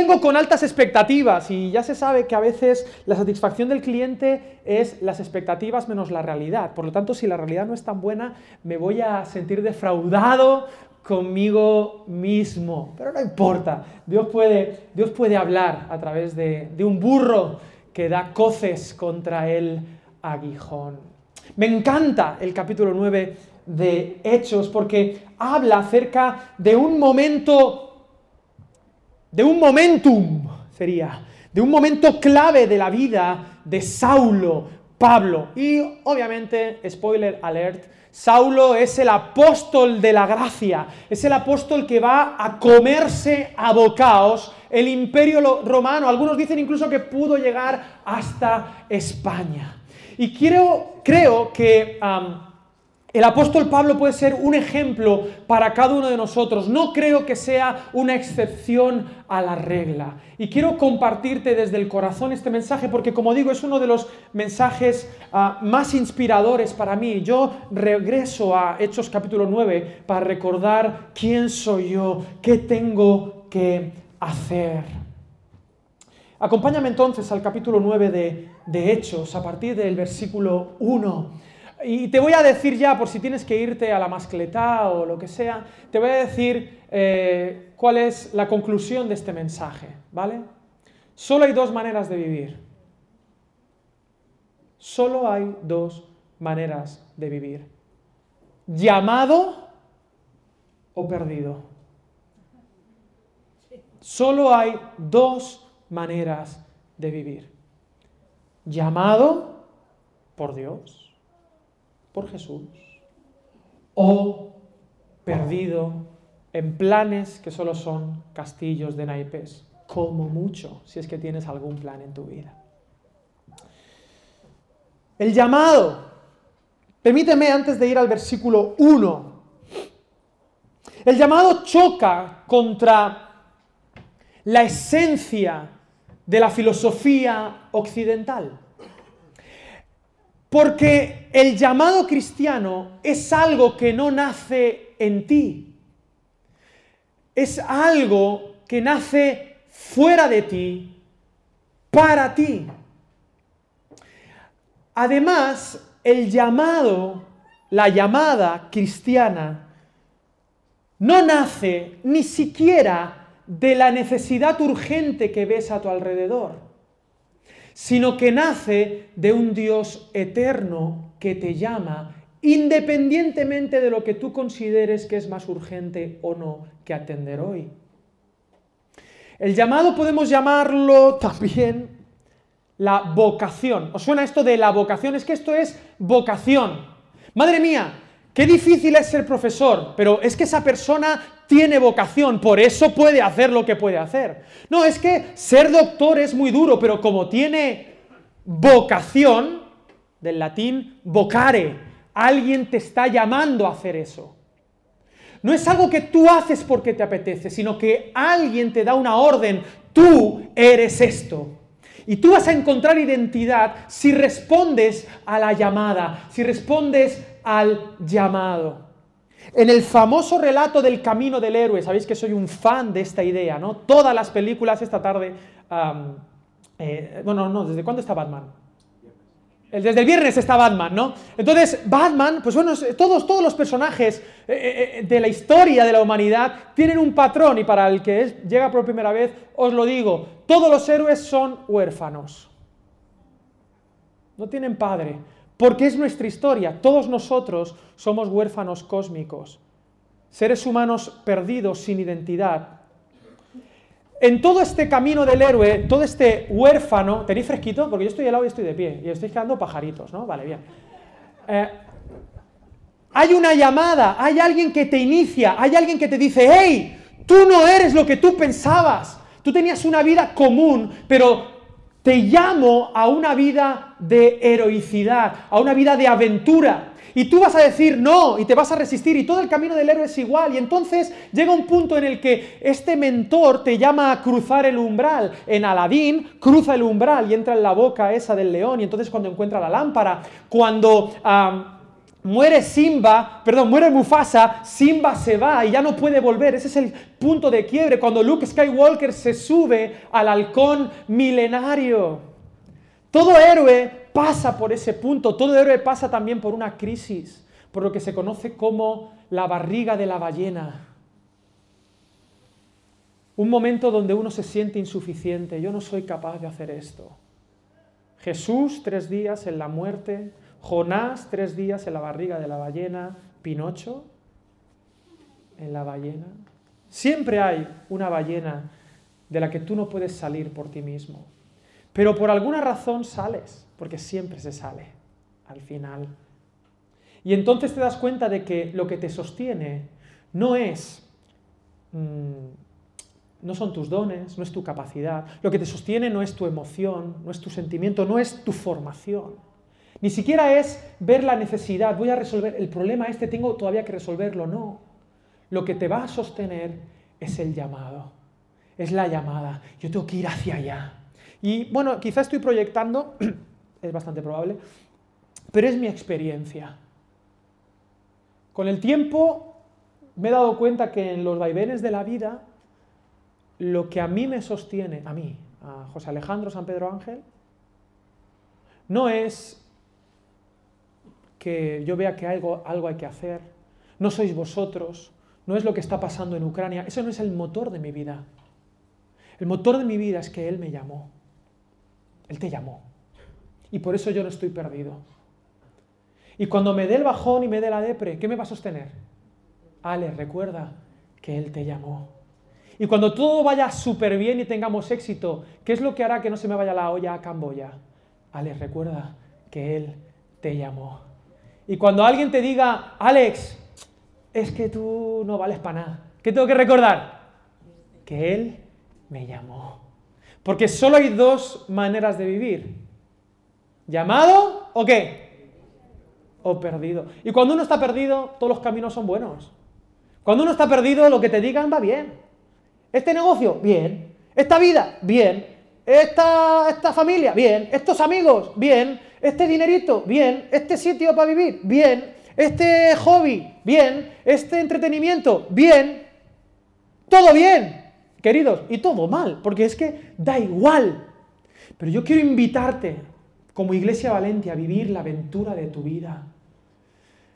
vengo con altas expectativas y ya se sabe que a veces la satisfacción del cliente es las expectativas menos la realidad. Por lo tanto, si la realidad no es tan buena, me voy a sentir defraudado conmigo mismo. Pero no importa, Dios puede, Dios puede hablar a través de, de un burro que da coces contra el aguijón. Me encanta el capítulo 9 de Hechos porque habla acerca de un momento de un momentum, sería, de un momento clave de la vida de Saulo, Pablo. Y obviamente, spoiler alert, Saulo es el apóstol de la gracia, es el apóstol que va a comerse a bocaos el imperio romano. Algunos dicen incluso que pudo llegar hasta España. Y creo, creo que... El apóstol Pablo puede ser un ejemplo para cada uno de nosotros. No creo que sea una excepción a la regla. Y quiero compartirte desde el corazón este mensaje porque, como digo, es uno de los mensajes ah, más inspiradores para mí. Yo regreso a Hechos capítulo 9 para recordar quién soy yo, qué tengo que hacer. Acompáñame entonces al capítulo 9 de, de Hechos, a partir del versículo 1. Y te voy a decir ya, por si tienes que irte a la mascletá o lo que sea, te voy a decir eh, cuál es la conclusión de este mensaje, ¿vale? Solo hay dos maneras de vivir. Solo hay dos maneras de vivir. Llamado o perdido. Solo hay dos maneras de vivir. Llamado por Dios por Jesús o perdido en planes que solo son castillos de naipes, como mucho, si es que tienes algún plan en tu vida. El llamado, permíteme antes de ir al versículo 1, el llamado choca contra la esencia de la filosofía occidental. Porque el llamado cristiano es algo que no nace en ti. Es algo que nace fuera de ti, para ti. Además, el llamado, la llamada cristiana, no nace ni siquiera de la necesidad urgente que ves a tu alrededor sino que nace de un Dios eterno que te llama independientemente de lo que tú consideres que es más urgente o no que atender hoy. El llamado podemos llamarlo también la vocación. ¿Os suena esto de la vocación? Es que esto es vocación. Madre mía, qué difícil es ser profesor, pero es que esa persona tiene vocación, por eso puede hacer lo que puede hacer. No, es que ser doctor es muy duro, pero como tiene vocación, del latín vocare, alguien te está llamando a hacer eso. No es algo que tú haces porque te apetece, sino que alguien te da una orden, tú eres esto. Y tú vas a encontrar identidad si respondes a la llamada, si respondes al llamado. En el famoso relato del camino del héroe, sabéis que soy un fan de esta idea, ¿no? Todas las películas esta tarde... Eh, bueno, no, ¿desde cuándo está Batman? Desde el viernes está Batman, ¿no? Entonces, Batman, pues bueno, todos, todos los personajes eh, eh, de la historia de la humanidad tienen un patrón y para el que llega por primera vez, os lo digo, todos los héroes son huérfanos. No tienen padre porque es nuestra historia. Todos nosotros somos huérfanos cósmicos, seres humanos perdidos sin identidad. En todo este camino del héroe, todo este huérfano, ¿tenéis fresquito? Porque yo estoy helado y estoy de pie, y estáis quedando pajaritos, ¿no? Vale, bien. Eh, hay una llamada, hay alguien que te inicia, hay alguien que te dice, hey, tú no eres lo que tú pensabas. Tú tenías una vida común, pero te llamo a una vida de heroicidad, a una vida de aventura. Y tú vas a decir no y te vas a resistir y todo el camino del héroe es igual. Y entonces llega un punto en el que este mentor te llama a cruzar el umbral. En Aladín cruza el umbral y entra en la boca esa del león y entonces cuando encuentra la lámpara, cuando muere Simba, perdón, muere Mufasa, Simba se va y ya no puede volver. Ese es el punto de quiebre cuando Luke Skywalker se sube al halcón milenario. Todo héroe pasa por ese punto, todo héroe pasa también por una crisis, por lo que se conoce como la barriga de la ballena. Un momento donde uno se siente insuficiente, yo no soy capaz de hacer esto. Jesús tres días en la muerte, Jonás tres días en la barriga de la ballena, Pinocho en la ballena. Siempre hay una ballena de la que tú no puedes salir por ti mismo. Pero por alguna razón sales, porque siempre se sale al final. Y entonces te das cuenta de que lo que te sostiene no es, mm, no son tus dones, no es tu capacidad. Lo que te sostiene no es tu emoción, no es tu sentimiento, no es tu formación. Ni siquiera es ver la necesidad, voy a resolver el problema este, tengo todavía que resolverlo. No. Lo que te va a sostener es el llamado, es la llamada. Yo tengo que ir hacia allá. Y bueno, quizá estoy proyectando, es bastante probable, pero es mi experiencia. Con el tiempo me he dado cuenta que en los vaivenes de la vida, lo que a mí me sostiene, a mí, a José Alejandro San Pedro Ángel, no es que yo vea que algo, algo hay que hacer, no sois vosotros, no es lo que está pasando en Ucrania, eso no es el motor de mi vida. El motor de mi vida es que Él me llamó. Él te llamó. Y por eso yo no estoy perdido. Y cuando me dé el bajón y me dé la depre, ¿qué me va a sostener? Ale, recuerda que Él te llamó. Y cuando todo vaya súper bien y tengamos éxito, ¿qué es lo que hará que no se me vaya la olla a Camboya? Ale, recuerda que Él te llamó. Y cuando alguien te diga, Alex, es que tú no vales para nada, ¿qué tengo que recordar? Que Él me llamó. Porque solo hay dos maneras de vivir. ¿Llamado o qué? O perdido. Y cuando uno está perdido, todos los caminos son buenos. Cuando uno está perdido, lo que te digan va bien. Este negocio, bien. Esta vida, bien. Esta, esta familia, bien. Estos amigos, bien. Este dinerito, bien. Este sitio para vivir, bien. Este hobby, bien. Este entretenimiento, bien. Todo bien queridos, y todo mal, porque es que da igual. Pero yo quiero invitarte, como Iglesia Valente, a vivir la aventura de tu vida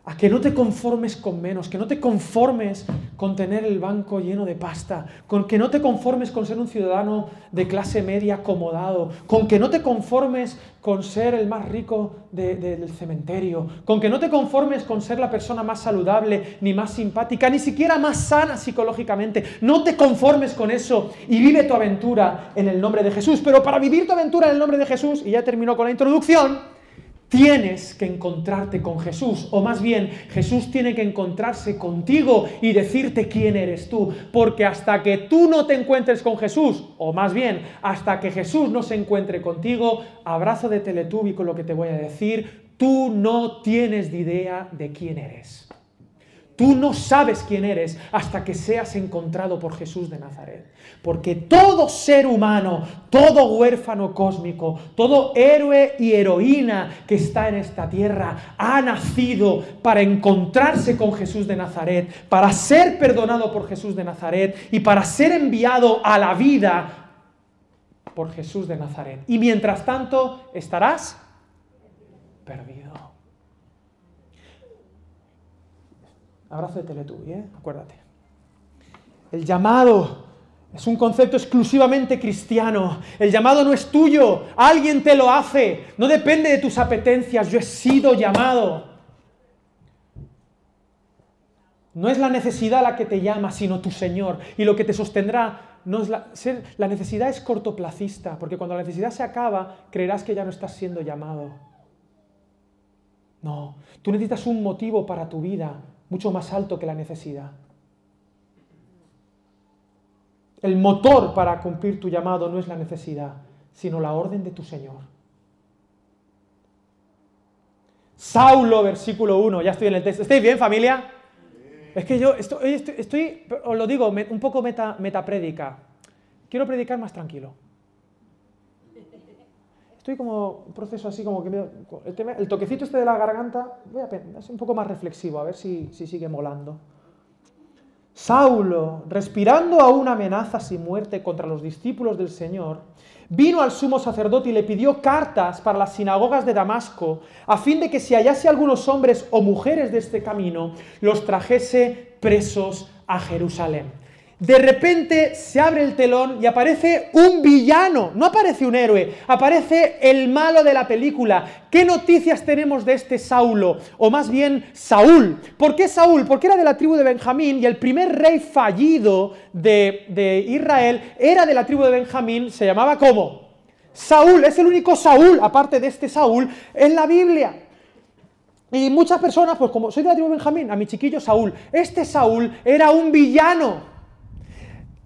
a que no te conformes con menos, que no te conformes con tener el banco lleno de pasta, con que no te conformes con ser un ciudadano de clase media acomodado, con que no te conformes con ser el más rico del cementerio, con que no te conformes con ser la persona más saludable, ni más simpática, ni siquiera más sana psicológicamente. No te conformes con eso y vive tu aventura en el nombre de Jesús. Pero para vivir tu aventura en el nombre de Jesús, y ya termino con la introducción, tienes que encontrarte con Jesús, o más bien Jesús tiene que encontrarse contigo y decirte quién eres tú, porque hasta que tú no te encuentres con Jesús, o más bien hasta que Jesús no se encuentre contigo, abrazo de Teletubby con lo que te voy a decir, tú no tienes idea de quién eres. Tú no sabes quién eres hasta que seas encontrado por Jesús de Nazaret. Porque todo ser humano, todo huérfano cósmico, todo héroe y heroína que está en esta tierra ha nacido para encontrarse con Jesús de Nazaret, para ser perdonado por Jesús de Nazaret y para ser enviado a la vida por Jesús de Nazaret. Y mientras tanto estarás perdido. Abrazo de Teletubby, ¿eh? Acuérdate. El llamado es un concepto exclusivamente cristiano. El llamado no es tuyo, alguien te lo hace. No depende de tus apetencias, yo he sido llamado. No es la necesidad la que te llama, sino tu Señor. Y lo que te sostendrá, no es la, la necesidad es cortoplacista, porque cuando la necesidad se acaba, creerás que ya no estás siendo llamado. No, tú necesitas un motivo para tu vida, mucho más alto que la necesidad. El motor para cumplir tu llamado no es la necesidad, sino la orden de tu Señor. Saulo, versículo 1, ya estoy en el texto. ¿Estáis bien, familia? Es que yo estoy, estoy, os lo digo, un poco meta, metaprédica. Quiero predicar más tranquilo. Estoy como un proceso así como que me, el, toquecito este de la garganta, voy a es un poco más reflexivo, a ver si, si sigue molando. Saulo, respirando aún amenazas y muerte contra los discípulos del Señor, vino al sumo sacerdote y le pidió cartas para las sinagogas de Damasco, a fin de que si hallase algunos hombres o mujeres de este camino, los trajese presos a Jerusalén de repente se abre el telón y aparece un villano, no aparece un héroe, aparece el malo de la película. ¿Qué noticias tenemos de este Saulo? O más bien Saúl. ¿Por qué Saúl? Porque era de la tribu de Benjamín y el primer rey fallido de, Israel era de la tribu de Benjamín, se llamaba ¿cómo? Saúl, es el único Saúl, aparte de este Saúl, en la Biblia. Y muchas personas, pues como soy de la tribu de Benjamín, a mi chiquillo Saúl, este Saúl era un villano.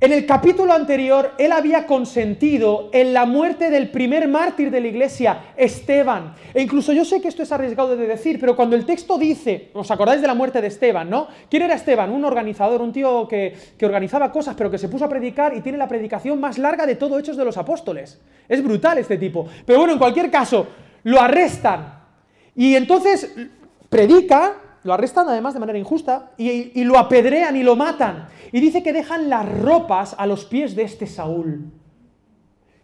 En el capítulo anterior, él había consentido en la muerte del primer mártir de la iglesia, Esteban. E incluso yo sé que esto es arriesgado de decir, pero cuando el texto dice, ¿os acordáis de la muerte de Esteban, no? ¿Quién era Esteban? Un organizador, un tío que, que organizaba cosas, pero que se puso a predicar y tiene la predicación más larga de todo Hechos de los Apóstoles. Es brutal este tipo. Pero bueno, en cualquier caso, lo arrestan. Y entonces predica, lo arrestan además de manera injusta y, lo apedrean y lo matan. Y dice que dejan las ropas a los pies de este Saúl.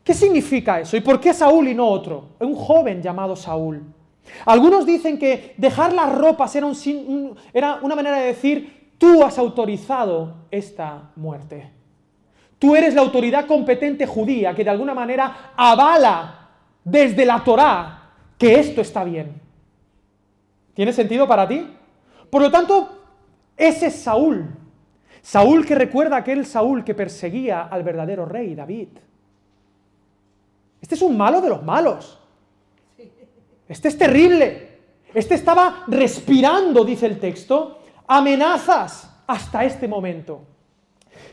¿Qué significa eso? ¿Y por qué Saúl y no otro? Un joven llamado Saúl. Algunos dicen que dejar las ropas era, era una manera de decir, tú has autorizado esta muerte. Tú eres la autoridad competente judía que de alguna manera avala desde la Torá que esto está bien. ¿Tiene sentido para ti? Por lo tanto, ese es Saúl. Saúl que recuerda aquel Saúl que perseguía al verdadero rey, David. Este es un malo de los malos. Este es terrible. Este estaba respirando, dice el texto, amenazas hasta este momento.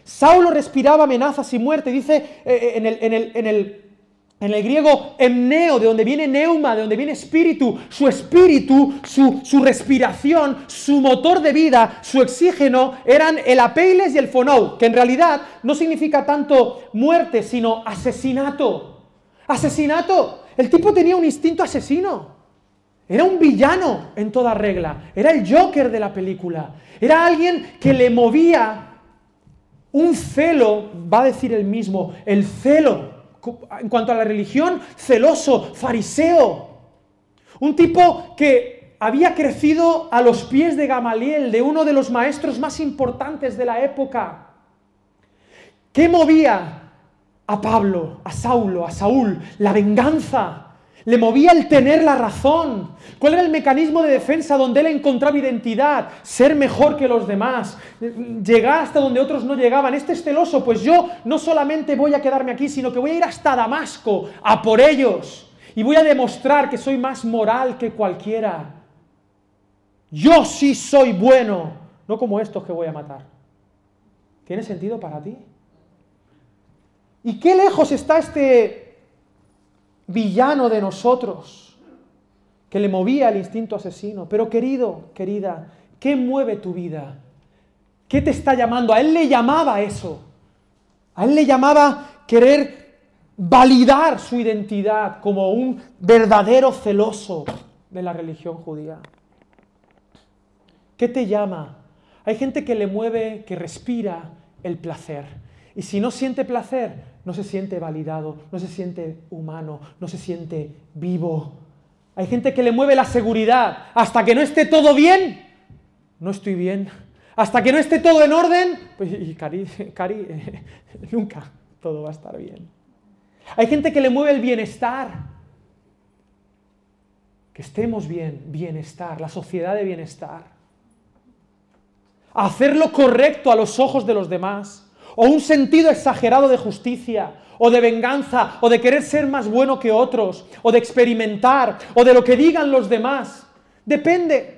Saulo respiraba amenazas y muerte. Dice eh, eh, en, el, en, el, en, el, en el griego emneo, de donde viene neuma, de donde viene espíritu, su espíritu, su, respiración, su motor de vida, su oxígeno, eran el apeiles y el fonou, que en realidad no significa tanto muerte, sino asesinato. Asesinato. El tipo tenía un instinto asesino. Era un villano en toda regla. Era el Joker de la película. Era alguien que le movía un celo, va a decir el mismo, el celo en cuanto a la religión, celoso, fariseo. Un tipo que había crecido a los pies de Gamaliel, de uno de los maestros más importantes de la época. ¿Qué movía a Pablo, a Saulo, a Saúl? La venganza. Le movía el tener la razón. ¿Cuál era el mecanismo de defensa donde él encontraba identidad? Ser mejor que los demás. Llegar hasta donde otros no llegaban. Este es celoso, pues yo no solamente voy a quedarme aquí, sino que voy a ir hasta Damasco a por ellos. Y voy a demostrar que soy más moral que cualquiera. Yo sí soy bueno, no como estos que voy a matar. ¿Tiene sentido para ti? ¿Y qué lejos está este villano de nosotros, que le movía el instinto asesino. Pero querido, querida, ¿qué mueve tu vida? ¿Qué te está llamando? A él le llamaba eso. A él le llamaba querer validar su identidad como un verdadero celoso de la religión judía. ¿Qué te llama? Hay gente que le mueve, que respira el placer. Y si no siente placer, no se siente validado, no se siente humano, no se siente vivo. Hay gente que le mueve la seguridad. Hasta que no esté todo bien, no estoy bien. Hasta que no esté todo en orden, pues, y Cari, Cari nunca todo va a estar bien. Hay gente que le mueve el bienestar. Que estemos bien, bienestar, la sociedad de bienestar. Hacer lo correcto a los ojos de los demás o un sentido exagerado de justicia, o de venganza, o de querer ser más bueno que otros, o de experimentar, o de lo que digan los demás. Depende.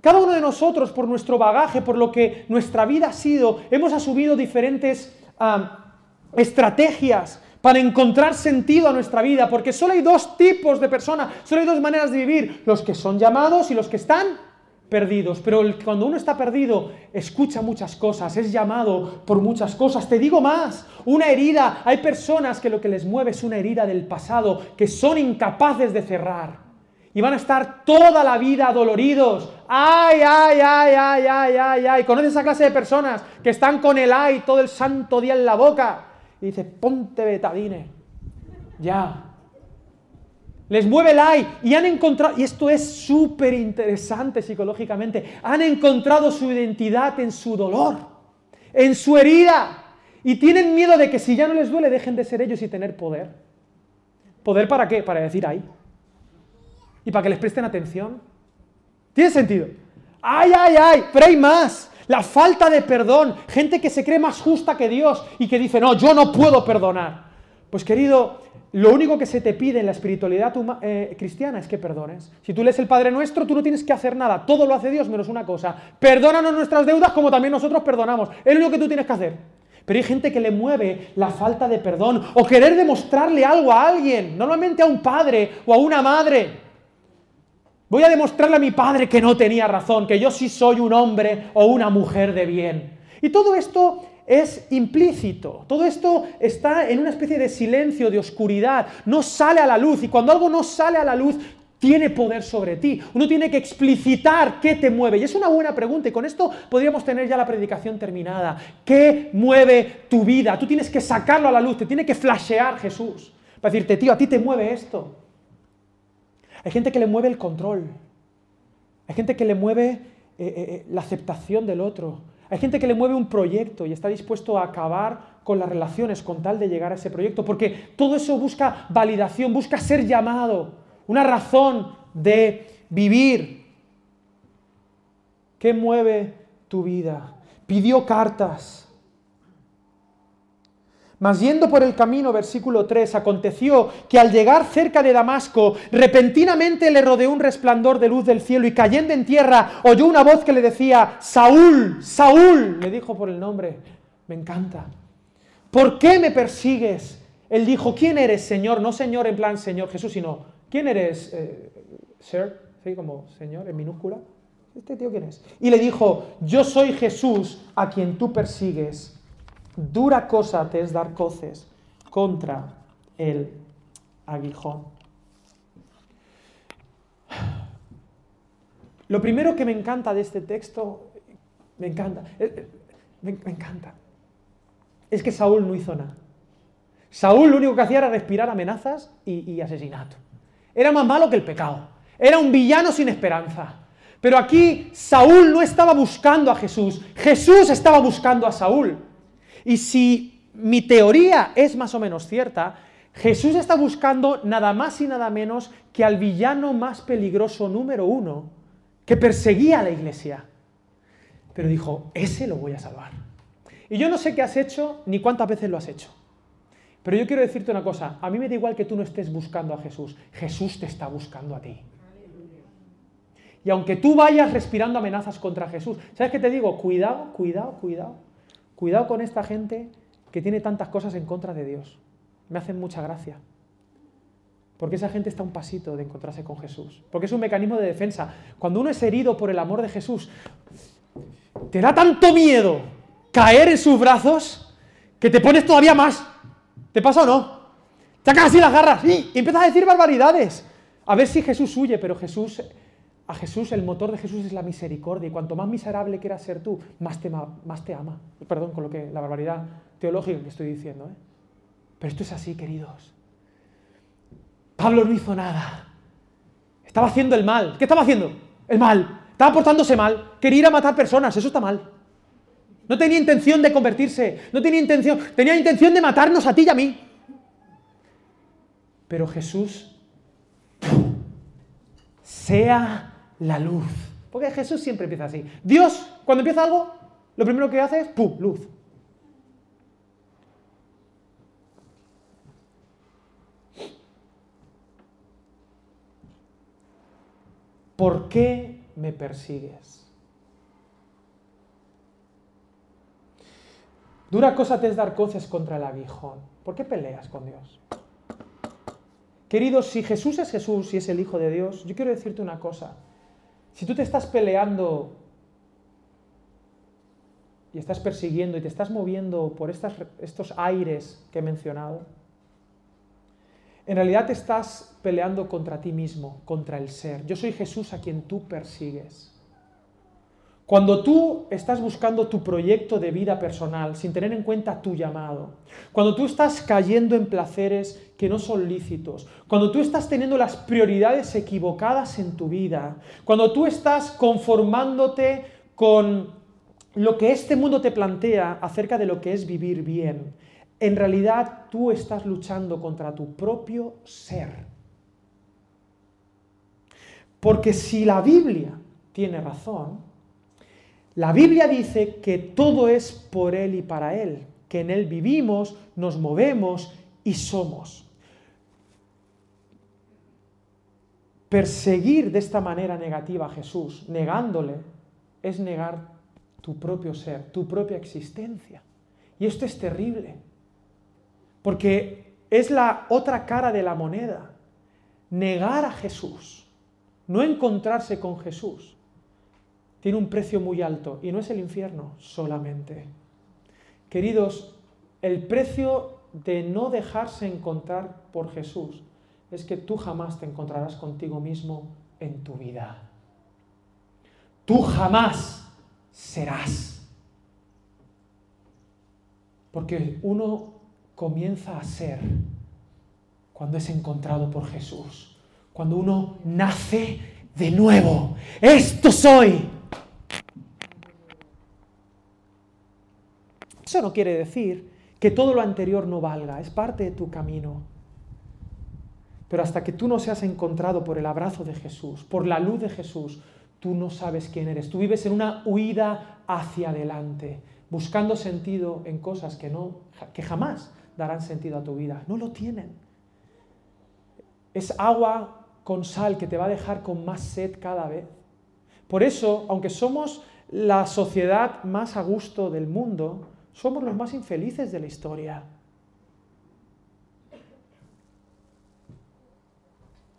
Cada uno de nosotros, por nuestro bagaje, por lo que nuestra vida ha sido, hemos asumido diferentes estrategias para encontrar sentido a nuestra vida, porque solo hay dos tipos de personas, solo hay dos maneras de vivir, los que son llamados y los que están perdidos, pero cuando uno está perdido, escucha muchas cosas, es llamado por muchas cosas. Te digo más, una herida, hay personas que lo que les mueve es una herida del pasado, que son incapaces de cerrar. Y van a estar toda la vida doloridos. Ay, ay, ay, ay, ay, ay, ay. ¿Conoces esa clase de personas que están con el ay todo el santo día en la boca? Y dice, ponte betadine. Ya, les mueve el ay y han encontrado, y esto es súper interesante psicológicamente, han encontrado su identidad en su dolor, en su herida, y tienen miedo de que si ya no les duele dejen de ser ellos y tener poder. ¿Poder para qué? Para decir ay. Y para que les presten atención. ¿Tiene sentido? Ay, ay, ay, pero hay más. La falta de perdón, gente que se cree más justa que Dios y que dice, no, yo no puedo perdonar. Pues querido, lo único que se te pide en la espiritualidad eh, cristiana es que perdones. Si tú lees el Padre Nuestro, tú no tienes que hacer nada. Todo lo hace Dios menos una cosa. Perdónanos nuestras deudas como también nosotros perdonamos. Es lo único que tú tienes que hacer. Pero hay gente que le mueve la falta de perdón o querer demostrarle algo a alguien, normalmente a un padre o a una madre. Voy a demostrarle a mi padre que no tenía razón, que yo sí soy un hombre o una mujer de bien. Y todo esto es implícito. Todo esto está en una especie de silencio, de oscuridad. No sale a la luz. Y cuando algo no sale a la luz, tiene poder sobre ti. Uno tiene que explicitar qué te mueve. Y es una buena pregunta. Y con esto podríamos tener ya la predicación terminada. ¿Qué mueve tu vida? Tú tienes que sacarlo a la luz. Te tiene que flashear Jesús. Para decirte, tío, a ti te mueve esto. Hay gente que le mueve el control. Hay gente que le mueve eh, eh, eh, la aceptación del otro. Hay gente que le mueve un proyecto y está dispuesto a acabar con las relaciones con tal de llegar a ese proyecto, porque todo eso busca validación, busca ser llamado, una razón de vivir. ¿Qué mueve tu vida? Pidió cartas, mas yendo por el camino, versículo 3, aconteció que al llegar cerca de Damasco, repentinamente le rodeó un resplandor de luz del cielo y cayendo en tierra, oyó una voz que le decía, Saúl, Saúl, le dijo por el nombre, me encanta. ¿Por qué me persigues? Él dijo, ¿quién eres, Señor? No Señor en plan Señor Jesús, sino, ¿quién eres, eh, Sir? ¿Sí? Como Señor en minúscula. ¿Este tío quién es? Y le dijo, yo soy Jesús a quien tú persigues dura cosa te es dar coces contra el aguijón. Lo primero que me encanta de este texto, me encanta, eh, eh, me, encanta, es que Saúl no hizo nada. Saúl lo único que hacía era respirar amenazas y, y asesinato. Era más malo que el pecado. Era un villano sin esperanza. Pero aquí Saúl no estaba buscando a Jesús, Jesús estaba buscando a Saúl. Y si mi teoría es más o menos cierta, Jesús está buscando nada más y nada menos que al villano más peligroso número uno que perseguía a la iglesia. Pero dijo, ese lo voy a salvar. Y yo no sé qué has hecho ni cuántas veces lo has hecho. Pero yo quiero decirte una cosa, a mí me da igual que tú no estés buscando a Jesús, Jesús te está buscando a ti. Y aunque tú vayas respirando amenazas contra Jesús, ¿sabes qué te digo? Cuidado, cuidado, cuidado Cuidado con esta gente que tiene tantas cosas en contra de Dios. Me hacen mucha gracia. Porque esa gente está un pasito de encontrarse con Jesús. Porque es un mecanismo de defensa. Cuando uno es herido por el amor de Jesús, te da tanto miedo caer en sus brazos que te pones todavía más. ¿Te pasa o no? Te así las garras y empiezas a decir barbaridades. A ver si Jesús huye, pero Jesús a Jesús, el motor de Jesús es la misericordia. Y cuanto más miserable quieras ser tú, más te, más te ama. Perdón con lo que, la barbaridad teológica que estoy diciendo. ¿eh? Pero esto es así, queridos. Pablo no hizo nada. Estaba haciendo el mal. ¿Qué estaba haciendo? El mal. Estaba portándose mal. Quería ir a matar personas. Eso está mal. No tenía intención de convertirse. No tenía intención. Tenía intención de matarnos a ti y a mí. Pero Jesús sea la luz. Porque Jesús siempre empieza así. Dios, cuando empieza algo, lo primero que hace es, ¡pum!, luz. ¿Por qué me persigues? Dura cosa te es dar coces contra el aguijón. ¿Por qué peleas con Dios? Queridos, si Jesús es Jesús y es el Hijo de Dios, yo quiero decirte una cosa. Si tú te estás peleando y estás persiguiendo y te estás moviendo por estas, estos aires que he mencionado, en realidad te estás peleando contra ti mismo, contra el ser. Yo soy Jesús a quien tú persigues. Cuando tú estás buscando tu proyecto de vida personal sin tener en cuenta tu llamado, cuando tú estás cayendo en placeres que no son lícitos, cuando tú estás teniendo las prioridades equivocadas en tu vida, cuando tú estás conformándote con lo que este mundo te plantea acerca de lo que es vivir bien, en realidad tú estás luchando contra tu propio ser. Porque si la Biblia tiene razón, la Biblia dice que todo es por Él y para Él, que en Él vivimos, nos movemos y somos. Perseguir de esta manera negativa a Jesús, negándole, es negar tu propio ser, tu propia existencia. Y esto es terrible, porque es la otra cara de la moneda. Negar a Jesús, no encontrarse con Jesús, tiene un precio muy alto y no es el infierno solamente. Queridos, el precio de no dejarse encontrar por Jesús es que tú jamás te encontrarás contigo mismo en tu vida. Tú jamás serás. Porque uno comienza a ser cuando es encontrado por Jesús. Cuando uno nace de nuevo. Esto soy. Eso no quiere decir que todo lo anterior no valga, es parte de tu camino. Pero hasta que tú no seas encontrado por el abrazo de Jesús, por la luz de Jesús, tú no sabes quién eres. Tú vives en una huida hacia adelante, buscando sentido en cosas que, no, que jamás darán sentido a tu vida. No lo tienen. Es agua con sal que te va a dejar con más sed cada vez. Por eso, aunque somos la sociedad más a gusto del mundo, somos los más infelices de la historia.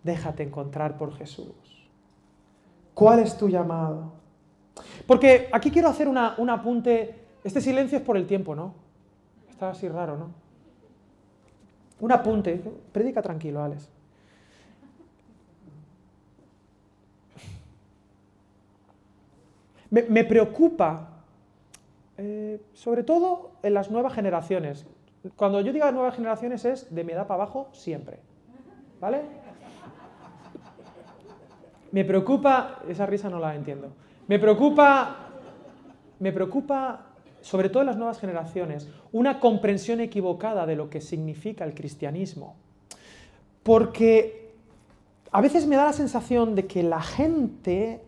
Déjate encontrar por Jesús. ¿Cuál es tu llamado? Porque aquí quiero hacer un apunte. Este silencio es por el tiempo, ¿no? Está así raro, ¿no? Un apunte. Predica tranquilo, Alex. me preocupa eh, sobre todo en las nuevas generaciones. Cuando yo digo nuevas generaciones es de mi edad para abajo siempre. ¿Vale? Me preocupa, esa risa no la entiendo. Me preocupa, me preocupa sobre todo en las nuevas generaciones, una comprensión equivocada de lo que significa el cristianismo. Porque a veces me da la sensación de que la gente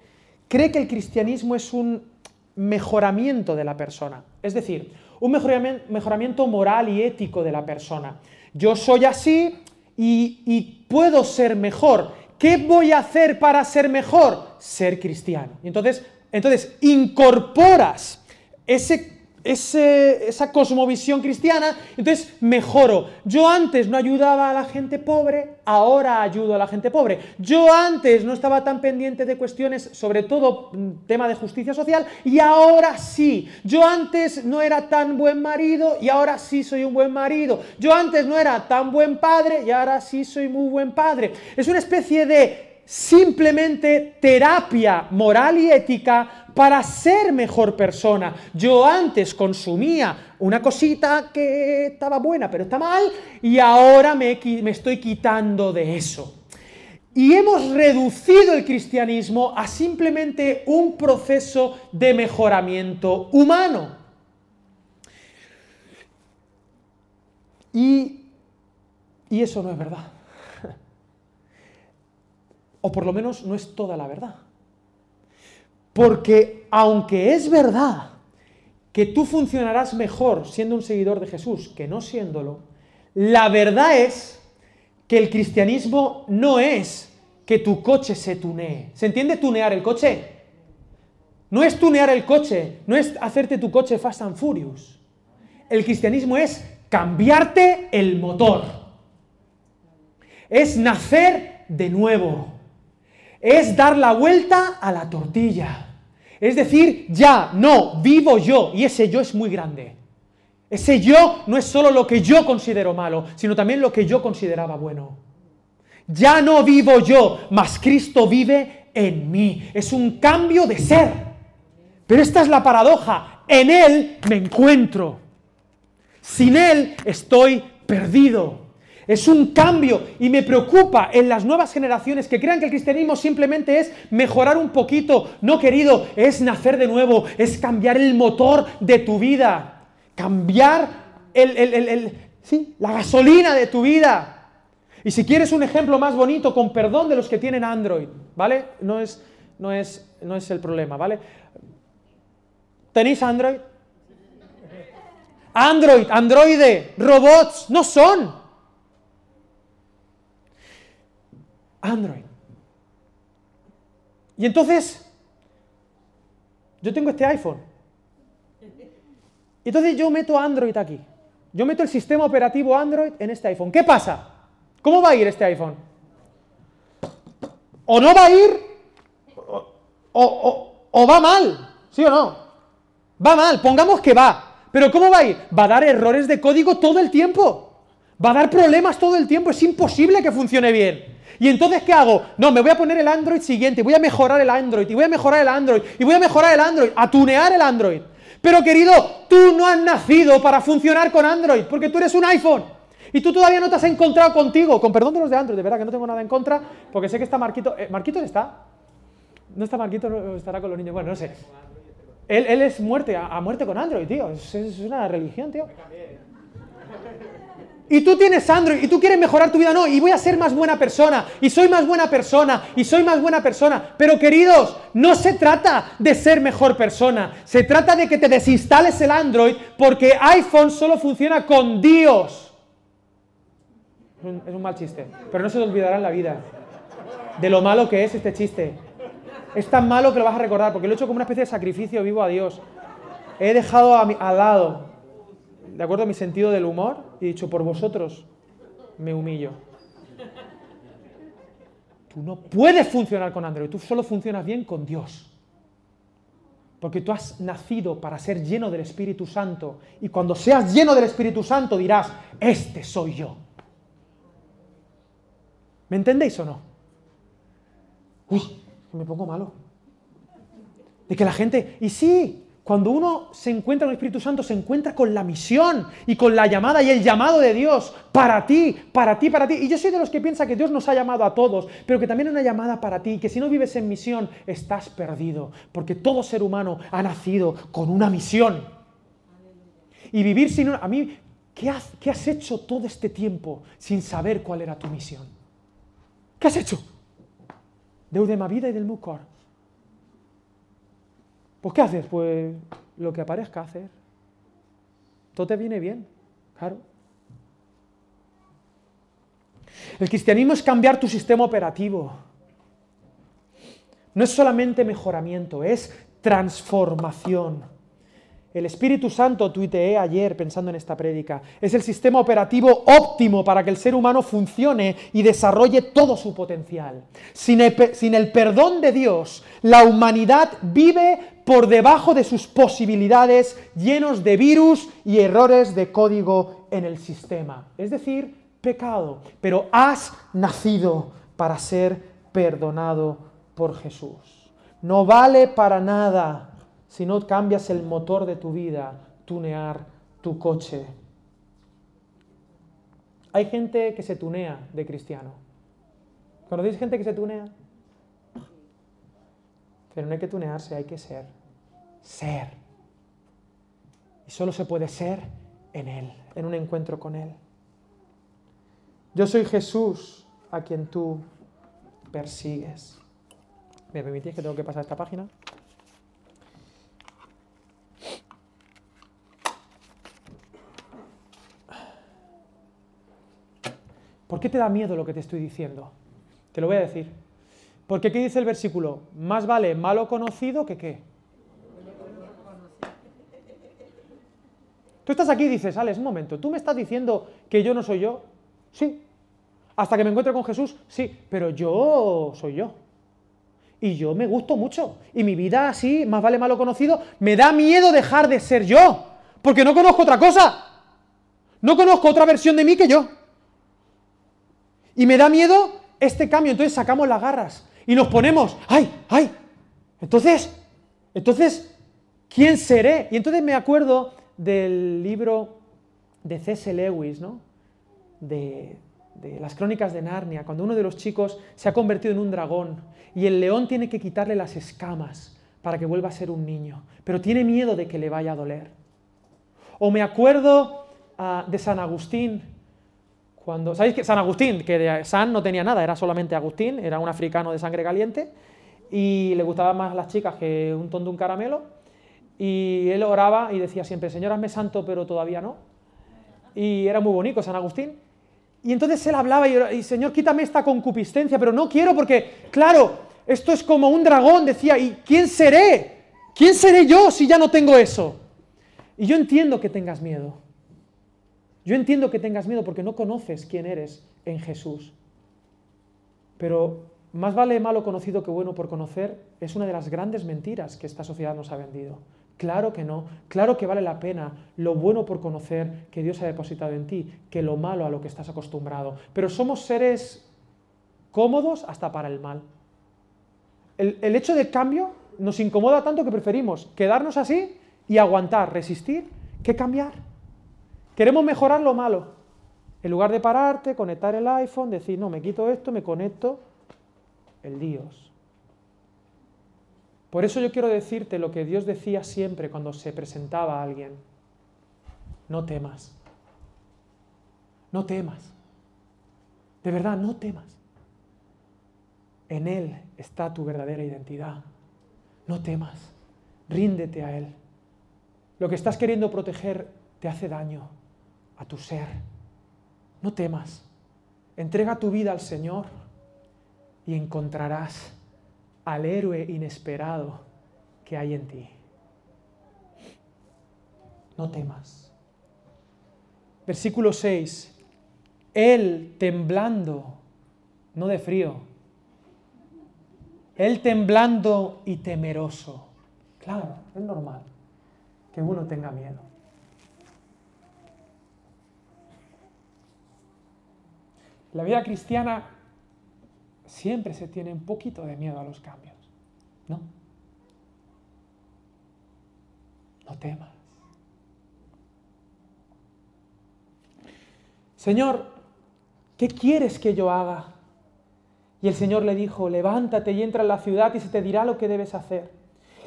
cree que el cristianismo es un mejoramiento de la persona. Es decir, un mejoramiento moral y ético de la persona. Yo soy así y, puedo ser mejor. ¿Qué voy a hacer para ser mejor? Ser cristiano. Entonces, entonces incorporas ese esa cosmovisión cristiana, entonces mejoro. Yo antes no ayudaba a la gente pobre, ahora ayudo a la gente pobre. Yo antes no estaba tan pendiente de cuestiones, sobre todo mm, tema de justicia social, y ahora sí. Yo antes no era tan buen marido y ahora sí soy un buen marido. Yo antes no era tan buen padre y ahora sí soy muy buen padre. Es una especie de simplemente terapia moral y ética para ser mejor persona. Yo antes consumía una cosita que estaba buena, pero está mal, y ahora me, estoy quitando de eso. Y hemos reducido el cristianismo a simplemente un proceso de mejoramiento humano. Y, eso no es verdad. O por lo menos no es toda la verdad. Porque aunque es verdad que tú funcionarás mejor siendo un seguidor de Jesús que no siéndolo, la verdad es que el cristianismo no es que tu coche se tunee. ¿Se entiende tunear el coche? No es tunear el coche, no es hacerte tu coche Fast and Furious. El cristianismo es cambiarte el motor. Es nacer de nuevo es dar la vuelta a la tortilla. Es decir, ya no vivo yo, y ese yo es muy grande. Ese yo no es solo lo que yo considero malo, sino también lo que yo consideraba bueno. Ya no vivo yo, mas Cristo vive en mí. Es un cambio de ser. Pero esta es la paradoja. En Él me encuentro. Sin Él estoy perdido. Es un cambio y me preocupa en las nuevas generaciones que crean que el cristianismo simplemente es mejorar un poquito. No, querido, es nacer de nuevo, es cambiar el motor de tu vida, cambiar la gasolina de tu vida. Y si quieres un ejemplo más bonito, con perdón de los que tienen Android, ¿vale? No es, no es, no es el problema, ¿vale? ¿Tenéis Android? Android, androide, robots, no son. Android. Y entonces, yo tengo este iPhone. Y entonces yo meto Android aquí. Yo meto el sistema operativo Android en este iPhone. ¿Qué pasa? ¿Cómo va a ir este iPhone? O no va a ir, o, o va mal, ¿sí o no? Va mal, pongamos que va. Pero ¿cómo va a ir? Va a dar errores de código todo el tiempo. Va a dar problemas todo el tiempo. Es imposible que funcione bien. Y entonces, ¿qué hago? No, me voy a poner el Android siguiente, voy a mejorar el Android, y voy a mejorar el Android, y voy a mejorar el Android, a tunear el Android. Pero querido, tú no has nacido para funcionar con Android, porque tú eres un iPhone. Y tú todavía no te has encontrado contigo, con perdón de los de Android, de verdad que no tengo nada en contra, porque sé que está Marquito. Eh, ¿Marquito está? ¿No está Marquito? No, estará con los niños. Bueno, no sé. Él, él es muerte, a, muerte con Android, tío. Es, es una religión, tío. Y tú tienes Android y tú quieres mejorar tu vida, no, y voy a ser más buena persona, y soy más buena persona, y soy más buena persona. Pero queridos, no se trata de ser mejor persona, se trata de que te desinstales el Android porque iPhone solo funciona con Dios. Es un, mal chiste, pero no se te olvidará en la vida de lo malo que es este chiste. Es tan malo que lo vas a recordar porque lo he hecho como una especie de sacrificio vivo a Dios. He dejado a mi, al lado de acuerdo a mi sentido del humor, he dicho, por vosotros me humillo. Tú no puedes funcionar con Android, tú solo funcionas bien con Dios. Porque tú has nacido para ser lleno del Espíritu Santo. Y cuando seas lleno del Espíritu Santo dirás, este soy yo. ¿Me entendéis o no? Uy, me pongo malo. De que la gente, y sí, cuando uno se encuentra con el Espíritu Santo, se encuentra con la misión y con la llamada y el llamado de Dios para ti, para ti, para ti. Y yo soy de los que piensa que Dios nos ha llamado a todos, pero que también hay una llamada para ti, que si no vives en misión, estás perdido, porque todo ser humano ha nacido con una misión. Y vivir sin una... A mí, ¿qué has, ¿qué has hecho todo este tiempo sin saber cuál era tu misión? ¿Qué has hecho? De vida y del Mucor pues ¿qué haces? Pues lo que aparezca hacer. Todo te viene bien, claro. El cristianismo es cambiar tu sistema operativo. No es solamente mejoramiento, es transformación. El Espíritu Santo, tuiteé ayer pensando en esta prédica, es el sistema operativo óptimo para que el ser humano funcione y desarrolle todo su potencial. Sin el, perdón de Dios, la humanidad vive por debajo de sus posibilidades, llenos de virus y errores de código en el sistema. Es decir, pecado. Pero has nacido para ser perdonado por Jesús. No vale para nada si no cambias el motor de tu vida, tunear tu coche. Hay gente que se tunea de cristiano. ¿Conocéis gente que se tunea? Pero no hay que tunearse, hay que ser. Ser. Y solo se puede ser en Él, en un encuentro con Él. Yo soy Jesús a quien tú persigues. ¿Me permitís que tengo que pasar esta página? ¿Por qué te da miedo lo que te estoy diciendo? Te lo voy a decir. Porque ¿qué dice el versículo? Más vale malo conocido que qué. Tú estás aquí y dices, Alex, un momento, ¿tú me estás diciendo que yo no soy yo? Sí. Hasta que me encuentre con Jesús, sí, pero yo soy yo. Y yo me gusto mucho. Y mi vida así, más vale malo conocido, me da miedo dejar de ser yo. Porque no conozco otra cosa. No conozco otra versión de mí que yo. Y me da miedo este cambio. Entonces sacamos las garras y nos ponemos, ¡ay, ay! Entonces, entonces, ¿quién seré? Y entonces me acuerdo del libro de C.S. Lewis, ¿no? De, las crónicas de Narnia, cuando uno de los chicos se ha convertido en un dragón y el león tiene que quitarle las escamas para que vuelva a ser un niño, pero tiene miedo de que le vaya a doler. O me acuerdo ah, de San Agustín, cuando, ¿sabéis que San Agustín, que de San no tenía nada, era solamente Agustín, era un africano de sangre caliente y le gustaban más las chicas que un tonto un caramelo y él oraba y decía siempre, Señor, hazme santo, pero todavía no. Y era muy bonito San Agustín. Y entonces él hablaba y, Señor, quítame esta concupiscencia, pero no quiero porque, claro, esto es como un dragón, decía, ¿y quién seré? ¿Quién seré yo si ya no tengo eso? Y yo entiendo que tengas miedo. Yo entiendo que tengas miedo porque no conoces quién eres en Jesús. Pero más vale malo conocido que bueno por conocer es una de las grandes mentiras que esta sociedad nos ha vendido. Claro que no, claro que vale la pena lo bueno por conocer que Dios ha depositado en ti, que lo malo a lo que estás acostumbrado. Pero somos seres cómodos hasta para el mal. El, hecho de cambio nos incomoda tanto que preferimos quedarnos así y aguantar, resistir, que cambiar. Queremos mejorar lo malo. En lugar de pararte, conectar el iPhone, decir, no, me quito esto, me conecto el Dios. Por eso yo quiero decirte lo que Dios decía siempre cuando se presentaba a alguien. No temas. No temas. De verdad, no temas. En Él está tu verdadera identidad. No temas. Ríndete a Él. Lo que estás queriendo proteger te hace daño a tu ser. No temas. Entrega tu vida al Señor y encontrarás al héroe inesperado que hay en ti. No temas. Versículo 6. Él temblando, no de frío, él temblando y temeroso. Claro, es normal que uno tenga miedo. La vida cristiana siempre se tiene un poquito de miedo a los cambios. ¿No? No temas. Señor, ¿qué quieres que yo haga? Y el Señor le dijo, levántate y entra en la ciudad y se te dirá lo que debes hacer.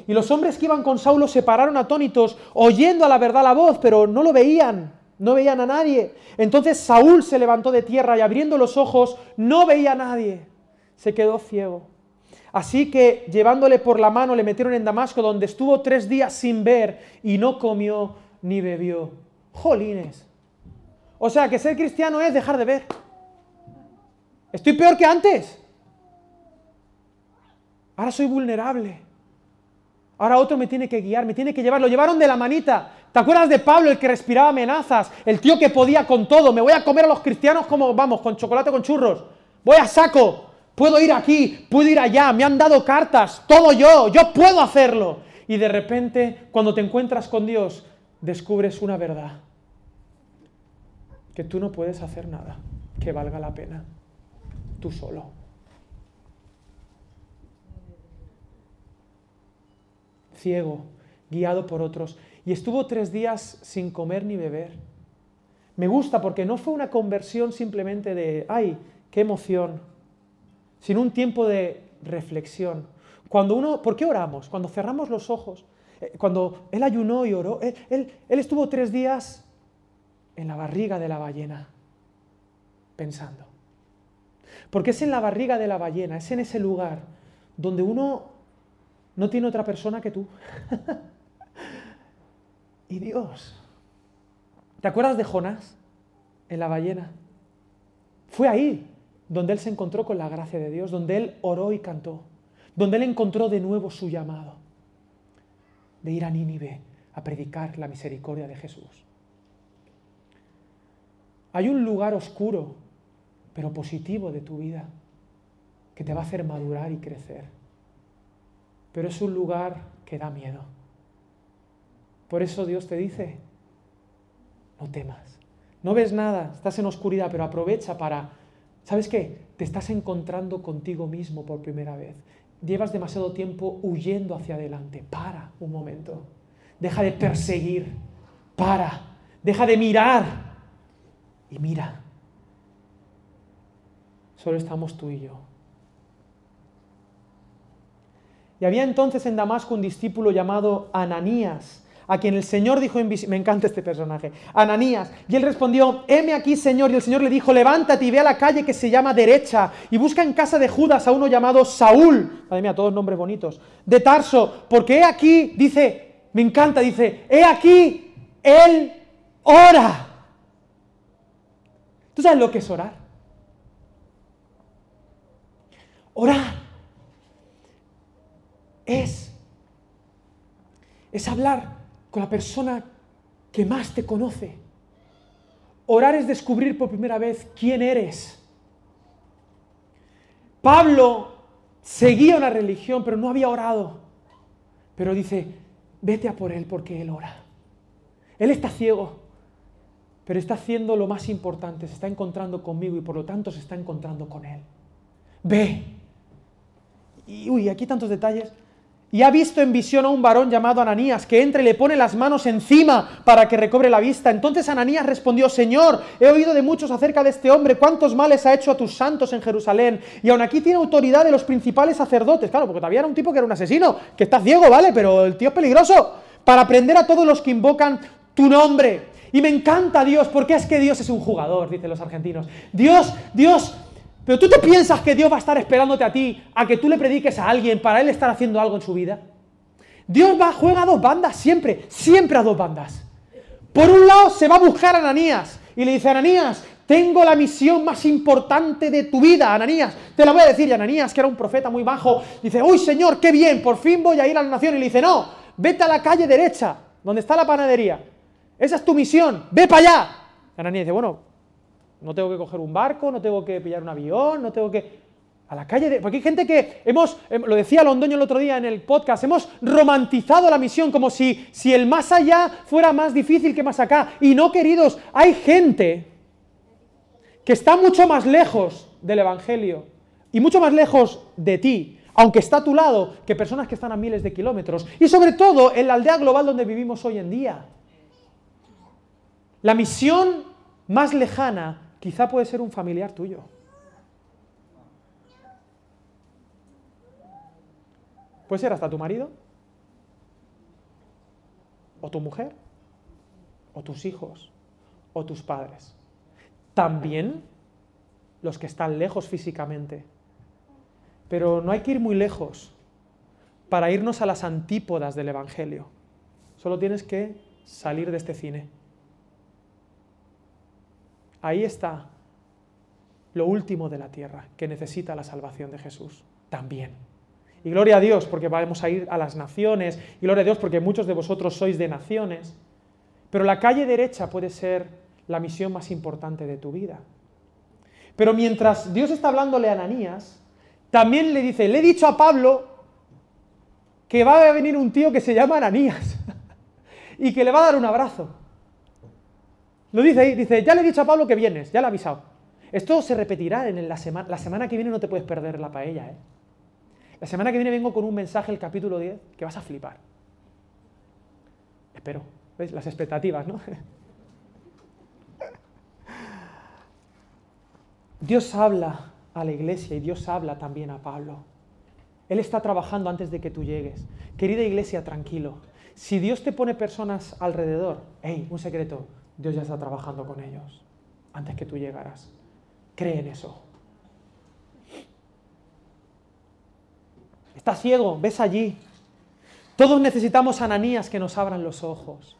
Y los hombres que iban con Saulo se pararon atónitos, oyendo a la verdad la voz, pero no lo veían, no veían a nadie. Entonces Saúl se levantó de tierra y abriendo los ojos no veía a nadie se quedó ciego. Así que llevándole por la mano le metieron en Damasco, donde estuvo tres días sin ver y no comió ni bebió. Jolines. O sea que ser cristiano es dejar de ver. Estoy peor que antes. Ahora soy vulnerable. Ahora otro me tiene que guiar, me tiene que llevar. Lo llevaron de la manita. ¿Te acuerdas de Pablo, el que respiraba amenazas? El tío que podía con todo. Me voy a comer a los cristianos como, vamos, con chocolate con churros. Voy a saco puedo ir aquí, puedo ir allá, me han dado cartas, todo yo, yo puedo hacerlo. Y de repente, cuando te encuentras con Dios, descubres una verdad, que tú no puedes hacer nada que valga la pena, tú solo. Ciego, guiado por otros, y estuvo tres días sin comer ni beber. Me gusta porque no fue una conversión simplemente de, ay, qué emoción, sino un tiempo de reflexión. Cuando uno, ¿por qué oramos? Cuando cerramos los ojos, eh, cuando él ayunó y oró, él, él, estuvo tres días en la barriga de la ballena, pensando. Porque es en la barriga de la ballena, es en ese lugar donde uno no tiene otra persona que tú. y Dios. ¿Te acuerdas de Jonás en la ballena? Fue ahí donde él se encontró con la gracia de Dios, donde él oró y cantó, donde él encontró de nuevo su llamado de ir a Nínive a predicar la misericordia de Jesús. Hay un lugar oscuro, pero positivo de tu vida, que te va a hacer madurar y crecer. pero es un lugar que da miedo. Por eso Dios te dice, no temas. No ves nada, estás en oscuridad, pero aprovecha para, ¿sabes qué? Te estás encontrando contigo mismo por primera vez. Llevas demasiado tiempo huyendo hacia adelante. Para un momento. Deja de perseguir. Para. Deja de mirar. Y mira. Solo estamos tú y yo. Y había entonces en Damasco un discípulo llamado Ananías, a quien el Señor dijo en me encanta este personaje, Ananías, y él respondió, heme aquí Señor, y el Señor le dijo, levántate y ve a la calle que se llama derecha, y busca en casa de Judas a uno llamado Saúl, madre mía, todos nombres bonitos, de Tarso, porque he aquí, dice, me encanta, dice, he aquí, él ora. ¿Tú sabes lo que es orar? Orar es, es hablar con la persona que más te conoce. Orar es descubrir por primera vez quién eres. Pablo seguía una religión, pero no había orado. Pero dice, vete a por él porque él ora. Él está ciego, pero está haciendo lo más importante, se está encontrando conmigo y por lo tanto se está encontrando con él. Ve. Y uy, aquí tantos detalles y ha visto en visión a un varón llamado Ananías que entra y le pone las manos encima para que recobre la vista. Entonces Ananías respondió, Señor, he oído de muchos acerca de este hombre, cuántos males ha hecho a tus santos en Jerusalén, y aún aquí tiene autoridad de los principales sacerdotes. Claro, porque todavía era un tipo que era un asesino, que está ciego, ¿vale? Pero el tío es peligroso, para aprender a todos los que invocan tu nombre. Y me encanta Dios, porque es que Dios es un jugador, dicen los argentinos. Dios, Dios pero tú te piensas que Dios va a estar esperándote a ti a que tú le prediques a alguien para él estar haciendo algo en su vida. Dios va, juega a dos bandas, siempre, siempre a dos bandas. Por un lado se va a buscar a Ananías y le dice, Ananías, tengo la misión más importante de tu vida, Ananías. Te la voy a decir, y Ananías, que era un profeta muy bajo, dice, uy Señor, qué bien, por fin voy a ir a la nación. Y le dice, no, vete a la calle derecha, donde está la panadería. Esa es tu misión, ve para allá. Ananías dice, bueno, no tengo que coger un barco, no tengo que pillar un avión, no tengo que... A la calle de... Porque hay gente que hemos, em, lo decía Londoño el otro día en el podcast, hemos romantizado la misión como si, si el más allá fuera más difícil que más acá. Y no, queridos, hay gente que está mucho más lejos del Evangelio y mucho más lejos de ti, aunque está a tu lado, que personas que están a miles de kilómetros. Y sobre todo en la aldea global donde vivimos hoy en día. La misión más lejana quizá puede ser un familiar tuyo. Puede ser hasta tu marido, o tu mujer, o tus hijos, o tus padres. También los que están lejos físicamente. Pero no hay que ir muy lejos para irnos a las antípodas del Evangelio. Solo tienes que salir de este cine. Ahí está lo último de la tierra, que necesita la salvación de Jesús también. Y gloria a Dios porque vamos a ir a las naciones, y gloria a Dios porque muchos de vosotros sois de naciones, pero la calle derecha puede ser la misión más importante de tu vida. Pero mientras Dios está hablándole a Ananías, también le dice, le he dicho a Pablo que va a venir un tío que se llama Ananías y que le va a dar un abrazo. Lo dice ahí, dice, ya le he dicho a Pablo que vienes, ya le he avisado. Esto se repetirá en la semana, la semana que viene no te puedes perder la paella, ¿eh? La semana que viene vengo con un mensaje, el capítulo 10, que vas a flipar. Espero, ¿veis? Las expectativas, ¿no? Dios habla a la iglesia y Dios habla también a Pablo. Él está trabajando antes de que tú llegues. Querida iglesia, tranquilo. Si Dios te pone personas alrededor, hey, un secreto, Dios ya está trabajando con ellos antes que tú llegaras. Cree en eso. Está ciego, ves allí. Todos necesitamos ananías que nos abran los ojos.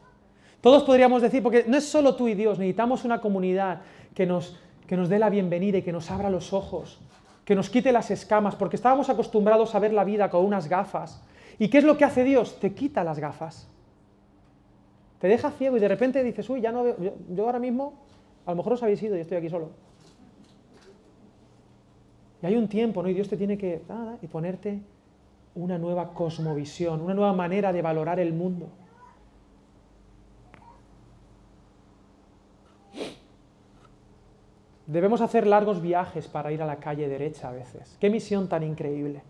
Todos podríamos decir, porque no es solo tú y Dios, necesitamos una comunidad que nos, que nos dé la bienvenida y que nos abra los ojos, que nos quite las escamas, porque estábamos acostumbrados a ver la vida con unas gafas. ¿Y qué es lo que hace Dios? Te quita las gafas. Te deja ciego y de repente dices, uy, ya no veo, yo, ahora mismo, a lo mejor os habéis ido y estoy aquí solo. Y hay un tiempo, ¿no? Y Dios te tiene que, y ponerte una nueva cosmovisión, una nueva manera de valorar el mundo. Debemos hacer largos viajes para ir a la calle derecha a veces. Qué misión tan increíble.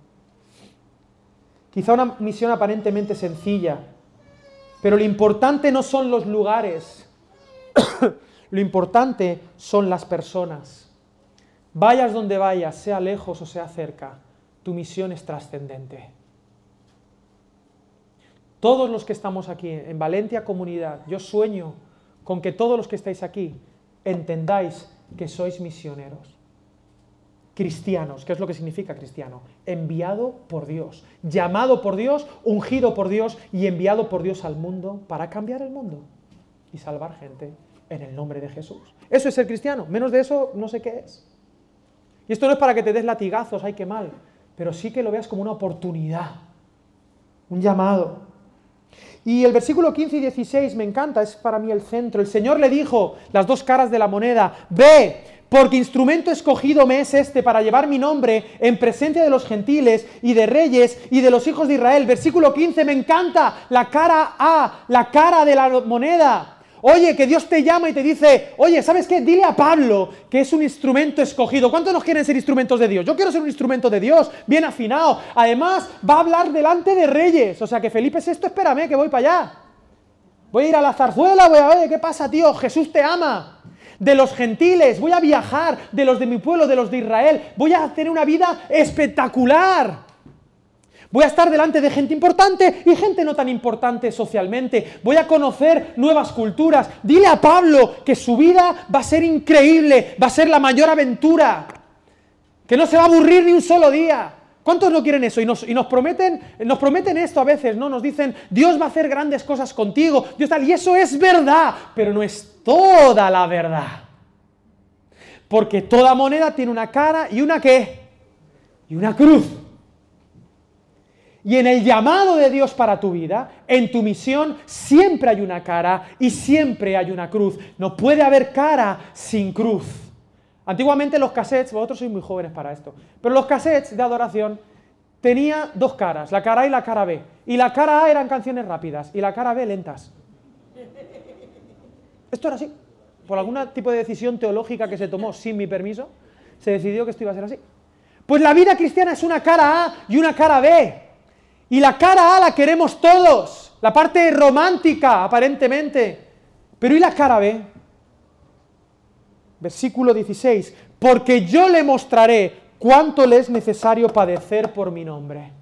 Quizá una misión aparentemente sencilla, pero lo importante no son los lugares, lo importante son las personas. Vayas donde vayas, sea lejos o sea cerca, tu misión es trascendente. Todos los que estamos aquí en Valencia Comunidad, yo sueño con que todos los que estáis aquí entendáis que sois misioneros cristianos. ¿Qué es lo que significa cristiano? Enviado por Dios, llamado por Dios, ungido por Dios y enviado por Dios al mundo para cambiar el mundo y salvar gente en el nombre de Jesús. Eso es ser cristiano. Menos de eso no sé qué es. Y esto no es para que te des latigazos, ay, qué mal, pero sí que lo veas como una oportunidad, un llamado. Y el versículo 15 y 16 me encanta, es para mí el centro. El Señor le dijo, las dos caras de la moneda, ve, porque instrumento escogido me es este para llevar mi nombre en presencia de los gentiles y de reyes y de los hijos de Israel. Versículo 15, me encanta la cara A, la cara de la moneda. Oye, que Dios te llama y te dice, oye, ¿sabes qué? Dile a Pablo que es un instrumento escogido. ¿Cuántos nos quieren ser instrumentos de Dios? Yo quiero ser un instrumento de Dios, bien afinado. Además, va a hablar delante de reyes. O sea que Felipe esto, espérame, que voy para allá. Voy a ir a la zarzuela, voy a ver, ¿qué pasa, tío? Jesús te ama de los gentiles, voy a viajar, de los de mi pueblo, de los de Israel, voy a tener una vida espectacular. Voy a estar delante de gente importante y gente no tan importante socialmente. Voy a conocer nuevas culturas. Dile a Pablo que su vida va a ser increíble, va a ser la mayor aventura. Que no se va a aburrir ni un solo día. ¿Cuántos no quieren eso? Y nos, prometen, nos prometen esto a veces, ¿no? Nos dicen, Dios va a hacer grandes cosas contigo, Dios tal, y eso es verdad, pero no es toda la verdad. Porque toda moneda tiene una cara y una qué? Y una cruz. Y en el llamado de Dios para tu vida, en tu misión, siempre hay una cara y siempre hay una cruz. No puede haber cara sin cruz. Antiguamente los cassettes, vosotros sois muy jóvenes para esto, pero los cassettes de adoración tenía dos caras, la cara A y la cara B. Y la cara A eran canciones rápidas y la cara B lentas. Esto era así. Por algún tipo de decisión teológica que se tomó sin mi permiso, se decidió que esto iba a ser así. Pues la vida cristiana es una cara A y una cara B. Y la cara A la queremos todos, la parte romántica, aparentemente. Pero ¿y la cara B? versículo 16, porque yo le mostraré cuánto le es necesario padecer por mi nombre.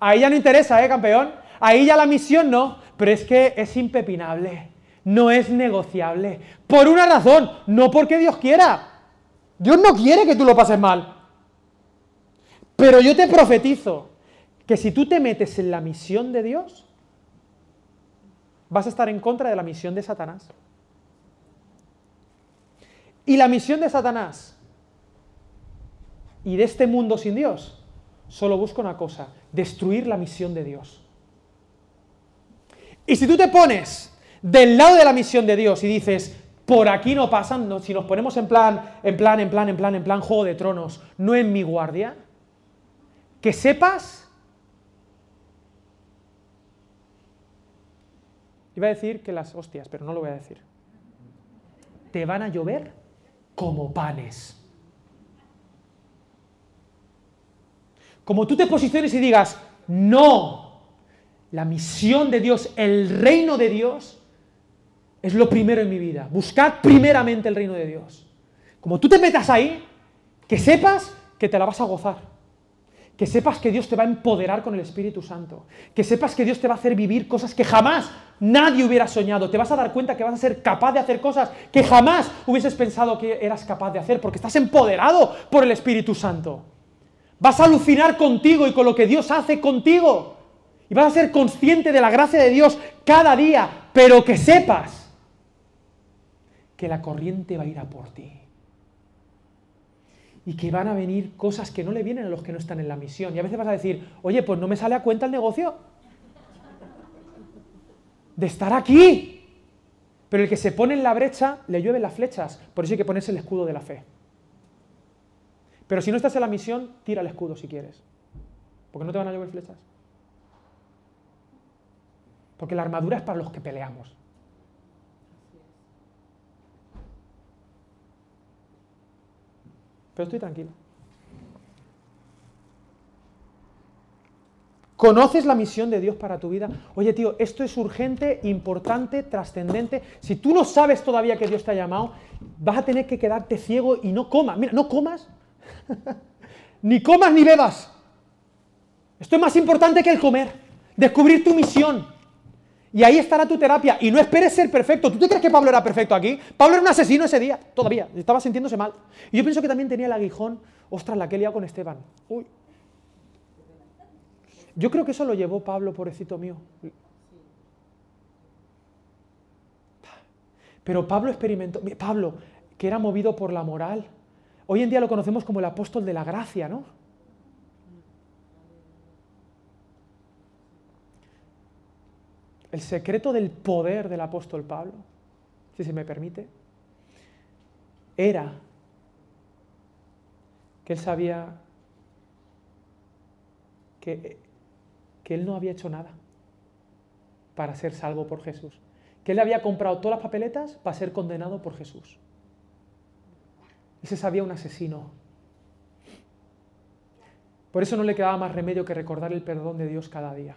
Ahí ya no interesa, ¿eh, campeón? Ahí ya la misión no, pero es que es impepinable, no es negociable. Por una razón, no porque Dios quiera. Dios no quiere que tú lo pases mal. Pero yo te profetizo que si tú te metes en la misión de Dios, vas a estar en contra de la misión de Satanás. Y la misión de Satanás y de este mundo sin Dios solo busca una cosa, destruir la misión de Dios. Y si tú te pones del lado de la misión de Dios y dices, por aquí no pasan, si nos ponemos en plan, en plan, en plan, en plan, en plan Juego de Tronos, no en mi guardia, que sepas, iba a decir que las hostias, pero no lo voy a decir, te van a llover como panes. Como tú te posiciones y digas, no, la misión de Dios, el reino de Dios, es lo primero en mi vida. Buscad primeramente el reino de Dios. Como tú te metas ahí, que sepas que te la vas a gozar que sepas que Dios te va a empoderar con el Espíritu Santo, que sepas que Dios te va a hacer vivir cosas que jamás nadie hubiera soñado, te vas a dar cuenta que vas a ser capaz de hacer cosas que jamás hubieses pensado que eras capaz de hacer, porque estás empoderado por el Espíritu Santo. Vas a alucinar contigo y con lo que Dios hace contigo. Y vas a ser consciente de la gracia de Dios cada día, pero que sepas que la corriente va a ir a por ti y que van a venir cosas que no le vienen a los que no están en la misión. Y a veces vas a decir, oye, pues no me sale a cuenta el negocio de estar aquí. Pero el que se pone en la brecha, le llueven las flechas. Por eso hay que ponerse el escudo de la fe. Pero si no estás en la misión, tira el escudo si quieres. Porque no te van a llover flechas. Porque la armadura es para los que peleamos. Pero estoy tranquilo. ¿Conoces la misión de Dios para tu vida? Oye, tío, esto es urgente, importante, trascendente. Si tú no sabes todavía que Dios te ha llamado, vas a tener que quedarte ciego y no comas. Mira, no comas. ni comas ni bebas. Esto es más importante que el comer. Descubrir tu misión. Y ahí estará tu terapia. Y no esperes ser perfecto. ¿Tú te crees que Pablo era perfecto aquí? Pablo era un asesino ese día, todavía. Estaba sintiéndose mal. Y yo pienso que también tenía el aguijón. Ostras, la que he liado con Esteban. Uy, yo creo que eso lo llevó Pablo, pobrecito mío. Pero Pablo experimentó, Pablo, que era movido por la moral. Hoy en día lo conocemos como el apóstol de la gracia, ¿no? El secreto del poder del apóstol Pablo, si se me permite, era que él sabía que que él no había hecho nada para ser salvo por Jesús. Que él había comprado todas las papeletas para ser condenado por Jesús. Él se sabía un asesino. Por eso no le quedaba más remedio que recordar el perdón de Dios cada día.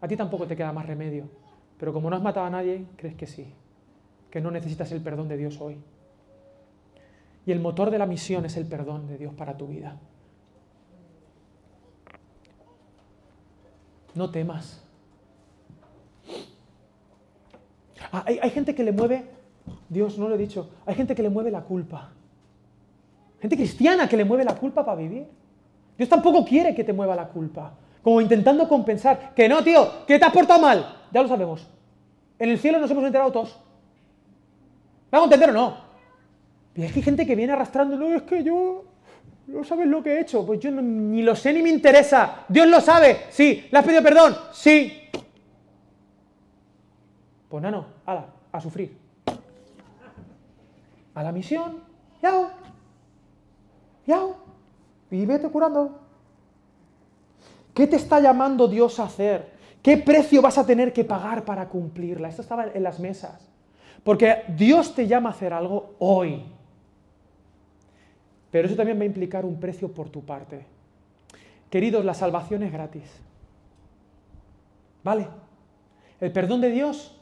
A ti tampoco te queda más remedio. Pero como no has matado a nadie, crees que sí. Que no necesitas el perdón de Dios hoy. Y el motor de la misión es el perdón de Dios para tu vida. no temas. Ah, hay, hay, gente que le mueve, Dios no lo he dicho, hay gente que le mueve la culpa. Gente cristiana que le mueve la culpa para vivir. Dios tampoco quiere que te mueva la culpa. Como intentando compensar. Que no, tío, que te has portado mal. Ya lo sabemos. En el cielo nos hemos enterado todos. ¿Me hago entender o no? Y es que hay gente que viene arrastrando, no, es que yo ¿No sabes lo que he hecho? Pues yo ni lo sé ni me interesa. Dios lo sabe. Sí. ¿Le has pedido perdón? Sí. Pues no, no. Ala, a sufrir. A la misión. Yao. Yao. Y vete curando. ¿Qué te está llamando Dios a hacer? ¿Qué precio vas a tener que pagar para cumplirla? Esto estaba en las mesas. Porque Dios te llama a hacer algo hoy. Pero eso también va a implicar un precio por tu parte. Queridos, la salvación es gratis. ¿Vale? El perdón de Dios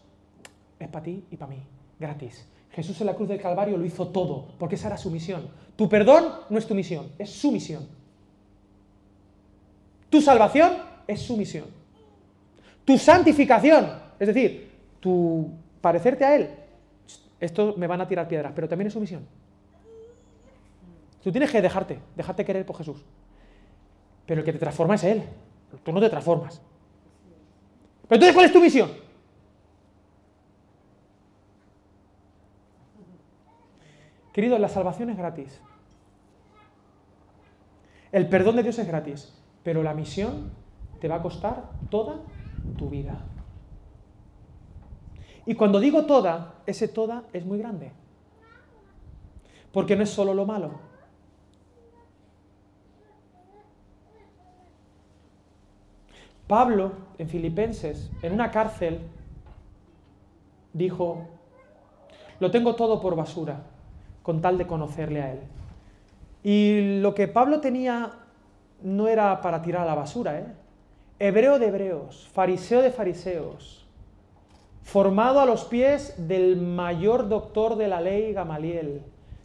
es para ti y para mí, gratis. Jesús en la cruz del Calvario lo hizo todo, porque esa era su misión. Tu perdón no es tu misión, es su misión. Tu salvación es su misión. Tu santificación, es decir, tu parecerte a Él, esto me van a tirar piedras, pero también es su misión. Tú tienes que dejarte, dejarte querer por Jesús. Pero el que te transforma es Él. Tú no te transformas. Pero entonces, ¿cuál es tu misión? Querido, la salvación es gratis. El perdón de Dios es gratis. Pero la misión te va a costar toda tu vida. Y cuando digo toda, ese toda es muy grande. Porque no es solo lo malo. Pablo, en Filipenses, en una cárcel, dijo, lo tengo todo por basura, con tal de conocerle a Él. Y lo que Pablo tenía no era para tirar a la basura, ¿eh? Hebreo de hebreos, fariseo de fariseos, formado a los pies del mayor doctor de la ley Gamaliel,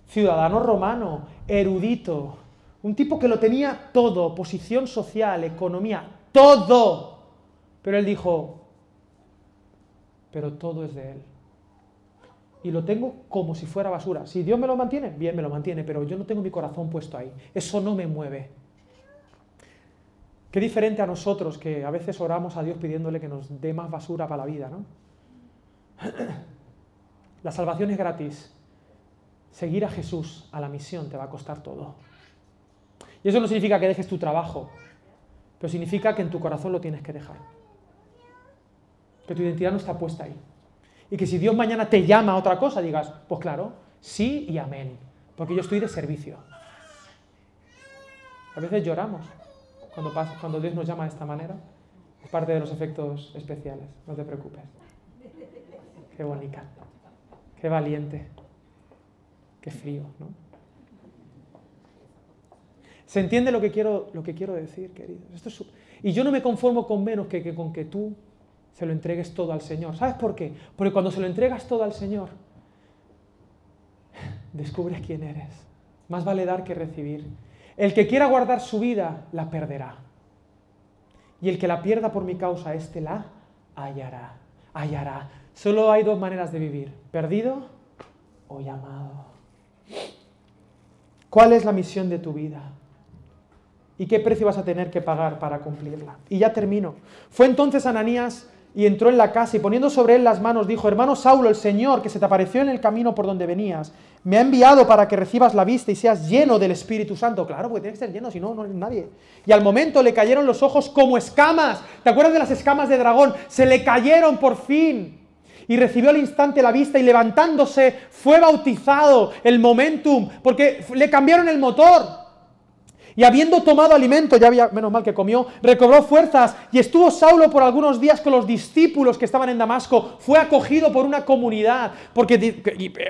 ciudadano romano, erudito, un tipo que lo tenía todo, posición social, economía, todo. Pero él dijo, pero todo es de él. Y lo tengo como si fuera basura. Si Dios me lo mantiene, bien me lo mantiene, pero yo no tengo mi corazón puesto ahí. Eso no me mueve. Qué diferente a nosotros que a veces oramos a Dios pidiéndole que nos dé más basura para la vida, ¿no? La salvación es gratis. Seguir a Jesús a la misión te va a costar todo. Y eso no significa que dejes tu trabajo, pero significa que en tu corazón lo tienes que dejar. Que tu identidad no está puesta ahí. Y que si Dios mañana te llama a otra cosa, digas, pues claro, sí y amén. Porque yo estoy de servicio. A veces lloramos. Cuando, pasa, cuando Dios nos llama de esta manera. Es parte de los efectos especiales, no te preocupes. Qué bonita, qué valiente, qué frío, ¿no? ¿Se entiende lo que quiero, lo que quiero decir, queridos? Esto es, y yo no me conformo con menos que, que con que tú se lo entregues todo al Señor. ¿Sabes por qué? Porque cuando se lo entregas todo al Señor, descubres quién eres. Más vale dar que recibir. El que quiera guardar su vida, la perderá. Y el que la pierda por mi causa, éste la hallará. Hallará. Solo hay dos maneras de vivir, perdido o llamado. ¿Cuál es la misión de tu vida? ¿Y qué precio vas a tener que pagar para cumplirla? Y ya termino. Fue entonces Ananías y entró en la casa y poniendo sobre él las manos dijo, hermano Saulo, el Señor que se te apareció en el camino por donde venías, me ha enviado para que recibas la vista y seas lleno del Espíritu Santo. Claro, porque tiene que ser lleno, si no, no hay nadie. Y al momento le cayeron los ojos como escamas. ¿Te acuerdas de las escamas de dragón? Se le cayeron por fin. Y recibió al instante la vista y levantándose fue bautizado el momentum, porque le cambiaron el motor. Y habiendo tomado alimento, ya había, menos mal que comió, recobró fuerzas y estuvo Saulo por algunos días con los discípulos que estaban en Damasco. Fue acogido por una comunidad. Porque,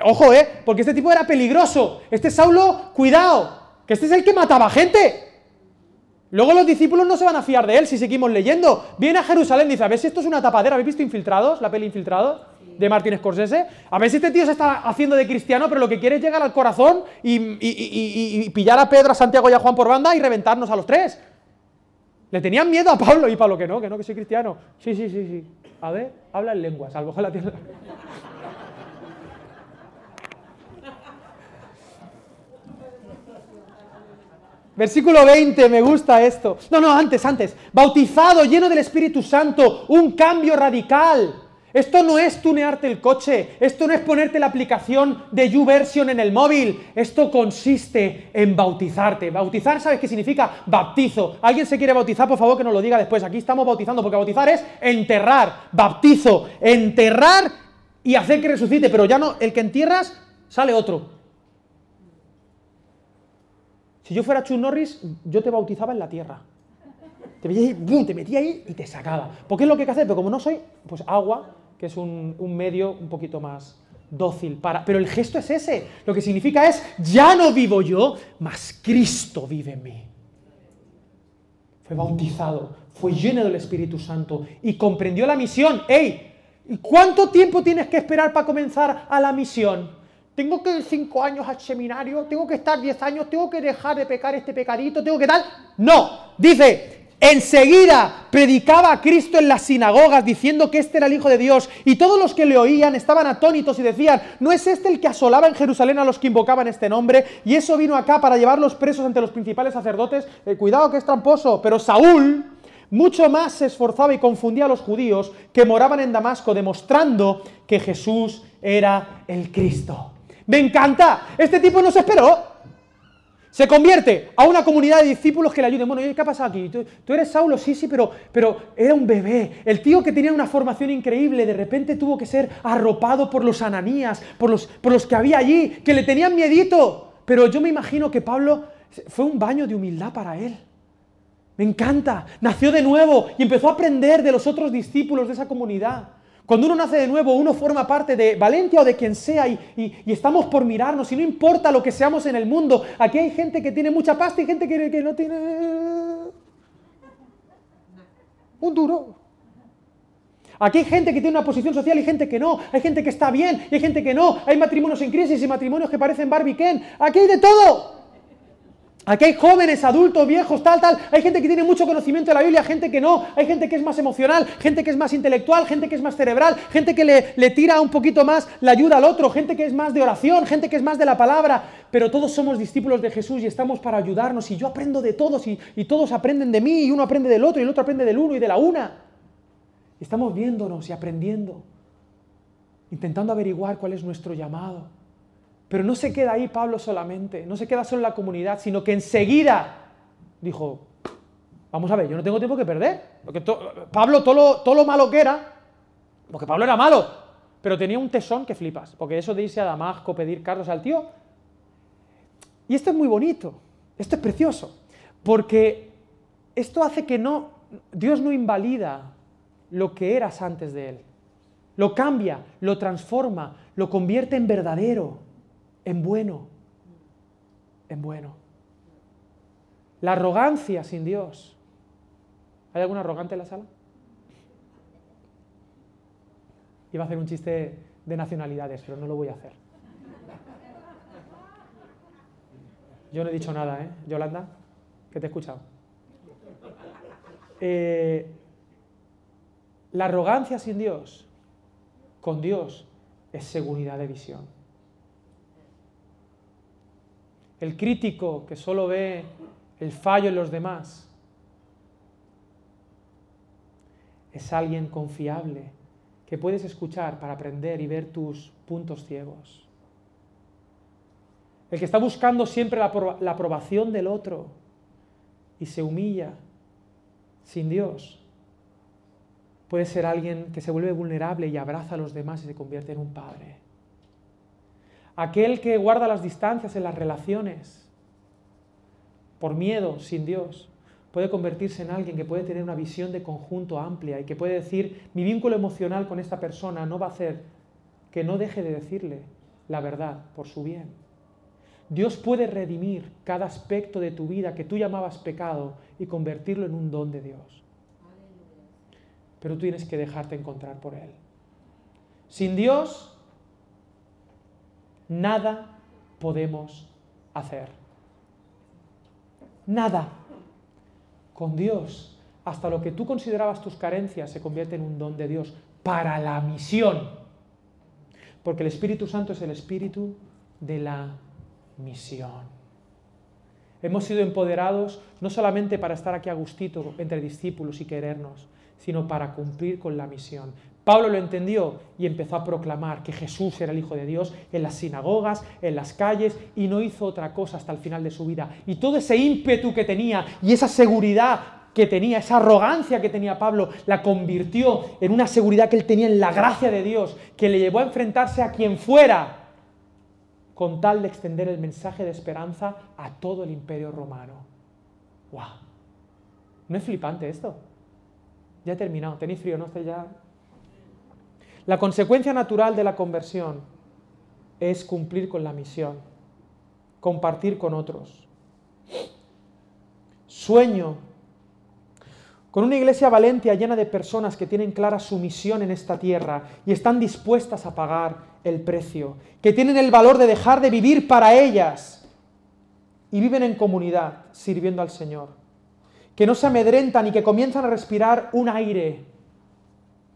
ojo, eh, porque este tipo era peligroso. Este Saulo, cuidado, que este es el que mataba gente. Luego los discípulos no se van a fiar de él si seguimos leyendo. Viene a Jerusalén y dice, a ver si esto es una tapadera. ¿Habéis visto Infiltrados? La peli Infiltrados de Martín Scorsese. A ver si este tío se está haciendo de cristiano, pero lo que quiere es llegar al corazón y, pillar a Pedro, a Santiago y a Juan por banda y reventarnos a los tres. Le tenían miedo a Pablo y Pablo que no, que no, que soy cristiano. Sí, sí, sí, sí. A ver, habla en lenguas, a lo mejor la tiene... Versículo 20, me gusta esto. No, no, antes, antes. Bautizado, lleno del Espíritu Santo, un cambio radical. Esto no es tunearte el coche, esto no es ponerte la aplicación de YouVersion en el móvil, esto consiste en bautizarte. Bautizar, ¿sabes qué significa? Baptizo. ¿Alguien se quiere bautizar? Por favor que nos lo diga después. Aquí estamos bautizando, porque bautizar es enterrar, baptizo, enterrar y hacer que resucite, pero ya no, el que entierras, sale otro. Si yo fuera Chuck Norris, yo te bautizaba en la tierra. Te, te metía ahí y te sacaba. Porque es lo que hay que hacer, pero como no soy, pues agua, que es un, medio un poquito más dócil para... Pero el gesto es ese. Lo que significa es, ya no vivo yo, mas Cristo vive en mí. Fue bautizado, fue lleno del Espíritu Santo y comprendió la misión. ¡Ey! ¿Cuánto tiempo tienes que esperar para comenzar a la misión? Tengo que ir cinco años al seminario, tengo que estar diez años, tengo que dejar de pecar este pecadito, tengo que tal. No, dice, Enseguida predicaba a Cristo en las sinagogas diciendo que este era el Hijo de Dios y todos los que le oían estaban atónitos y decían, ¿no es este el que asolaba en Jerusalén a los que invocaban este nombre? Y eso vino acá para llevarlos presos ante los principales sacerdotes. Eh, cuidado que es tramposo, pero Saúl mucho más se esforzaba y confundía a los judíos que moraban en Damasco demostrando que Jesús era el Cristo. Me encanta, este tipo no se esperó. Se convierte a una comunidad de discípulos que le ayuden. Bueno, ¿qué ha pasado aquí? ¿Tú, eres Saulo? Sí, sí, pero, era un bebé. El tío que tenía una formación increíble, de repente tuvo que ser arropado por los ananías, por los, por los que había allí, que le tenían miedito. Pero yo me imagino que Pablo fue un baño de humildad para él. Me encanta. Nació de nuevo y empezó a aprender de los otros discípulos de esa comunidad. Cuando uno nace de nuevo, uno forma parte de Valencia o de quien sea y, estamos por mirarnos y no importa lo que seamos en el mundo. Aquí hay gente que tiene mucha pasta y gente que, no tiene un duro. Aquí hay gente que tiene una posición social y gente que no. Hay gente que está bien y hay gente que no. Hay matrimonios en crisis y matrimonios que parecen Barbie Ken. Aquí hay de todo. Aquí hay jóvenes, adultos, viejos, tal, tal. Hay gente que tiene mucho conocimiento de la Biblia, gente que no. Hay gente que es más emocional, gente que es más intelectual, gente que es más cerebral, gente que le, tira un poquito más la ayuda al otro, gente que es más de oración, gente que es más de la palabra. Pero todos somos discípulos de Jesús y estamos para ayudarnos. Y yo aprendo de todos y, y todos aprenden de mí y uno aprende del otro y el otro aprende del uno y de la una. Estamos viéndonos y aprendiendo, intentando averiguar cuál es nuestro llamado. Pero no se queda ahí Pablo solamente, no se queda solo en la comunidad, sino que enseguida dijo, vamos a ver, yo no tengo tiempo que perder. Porque Pablo, todo lo, todo lo malo que era, porque Pablo era malo, pero tenía un tesón que flipas, porque eso de irse a Damasco, pedir carros al tío. Y esto es muy bonito, esto es precioso, porque esto hace que no, Dios no invalida lo que eras antes de Él. Lo cambia, lo transforma, lo convierte en verdadero, en bueno, en bueno. La arrogancia sin Dios. ¿Hay algún arrogante en la sala? Iba a hacer un chiste de nacionalidades, pero no lo voy a hacer. Yo no he dicho nada, ¿eh? Yolanda, que te he escuchado. Eh, la arrogancia sin Dios, con Dios, es seguridad de visión. El crítico que solo ve el fallo en los demás es alguien confiable que puedes escuchar para aprender y ver tus puntos ciegos. El que está buscando siempre la, la aprobación del otro y se humilla sin Dios puede ser alguien que se vuelve vulnerable y abraza a los demás y se convierte en un padre. Aquel que guarda las distancias en las relaciones por miedo, sin Dios, puede convertirse en alguien que puede tener una visión de conjunto amplia y que puede decir, mi vínculo emocional con esta persona no va a hacer que no deje de decirle la verdad por su bien. Dios puede redimir cada aspecto de tu vida que tú llamabas pecado y convertirlo en un don de Dios pero tú tienes que dejarte encontrar por Él. Sin Dios, nada podemos hacer. Nada. Con Dios, hasta lo que tú considerabas tus carencias se convierte en un don de Dios para la misión. Porque el Espíritu Santo es el Espíritu de la misión. Hemos sido empoderados no solamente para estar aquí a gustito entre discípulos y querernos, sino para cumplir con la misión. Pablo lo entendió y empezó a proclamar que Jesús era el Hijo de Dios en las sinagogas, en las calles, y no hizo otra cosa hasta el final de su vida. Y todo ese ímpetu que tenía y esa seguridad que tenía, esa arrogancia que tenía Pablo, la convirtió en una seguridad que él tenía en la gracia de Dios, que le llevó a enfrentarse a quien fuera, con tal de extender el mensaje de esperanza a todo el imperio romano. ¡Wow! ¿No es flipante esto? Ya he terminado, tenéis frío, ¿no? Estoy ya... La consecuencia natural de la conversión es cumplir con la misión, compartir con otros. Sueño con una iglesia valentia llena de personas que tienen clara su misión en esta tierra y están dispuestas a pagar el precio, que tienen el valor de dejar de vivir para ellas y viven en comunidad sirviendo al Señor que no se amedrentan y que comienzan a respirar un aire,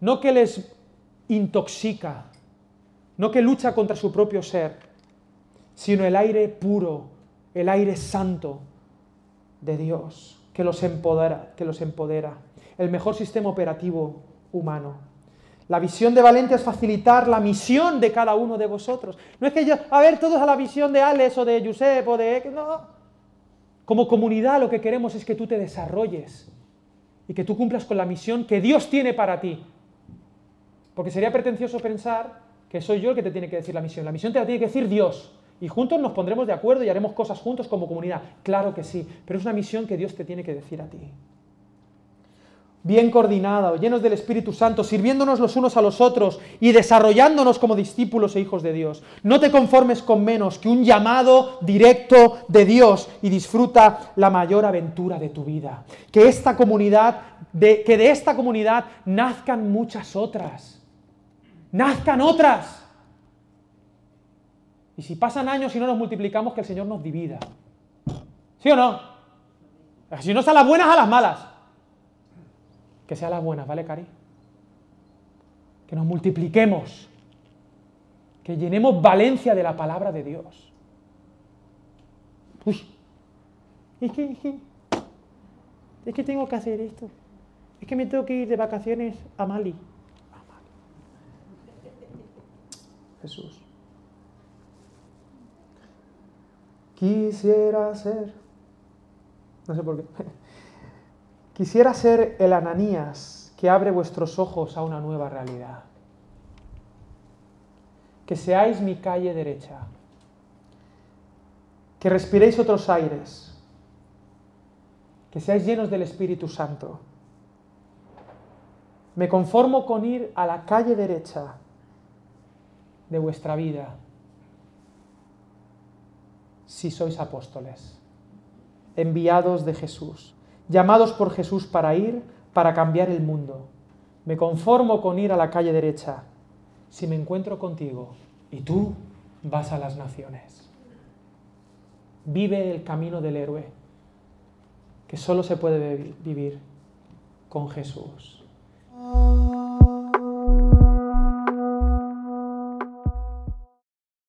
no que les intoxica, no que lucha contra su propio ser, sino el aire puro, el aire santo de Dios, que los empodera, que los empodera, el mejor sistema operativo humano. La visión de Valente es facilitar la misión de cada uno de vosotros. No es que yo, a ver, todos a la visión de Alex o de Josep o de... No, como comunidad lo que queremos es que tú te desarrolles y que tú cumplas con la misión que Dios tiene para ti. Porque sería pretencioso pensar que soy yo el que te tiene que decir la misión. La misión te la tiene que decir Dios. Y juntos nos pondremos de acuerdo y haremos cosas juntos como comunidad. Claro que sí, pero es una misión que Dios te tiene que decir a ti bien coordinada, llenos del Espíritu Santo, sirviéndonos los unos a los otros y desarrollándonos como discípulos e hijos de Dios. No te conformes con menos que un llamado directo de Dios y disfruta la mayor aventura de tu vida. Que esta comunidad, que de esta comunidad nazcan muchas otras. Nazcan otras. Y si pasan años y no nos multiplicamos, que el Señor nos divida. ¿Sí o no? Si no, a las buenas a las malas que sea las buenas, ¿vale, Cari? Que nos multipliquemos, que llenemos Valencia de la palabra de Dios. Uy, es que, es que, es que tengo que hacer esto. Es que me tengo que ir de vacaciones a Mali. A Mali. Jesús. Quisiera ser. No sé por qué. Quisiera ser el Ananías que abre vuestros ojos a una nueva realidad. Que seáis mi calle derecha. Que respiréis otros aires. Que seáis llenos del Espíritu Santo. Me conformo con ir a la calle derecha de vuestra vida si sois apóstoles, enviados de Jesús, llamados por Jesús para ir, para cambiar el mundo. Me conformo con ir a la calle derecha si me encuentro contigo y tú vas a las naciones. Vive el camino del héroe, que solo se puede vivir con Jesús.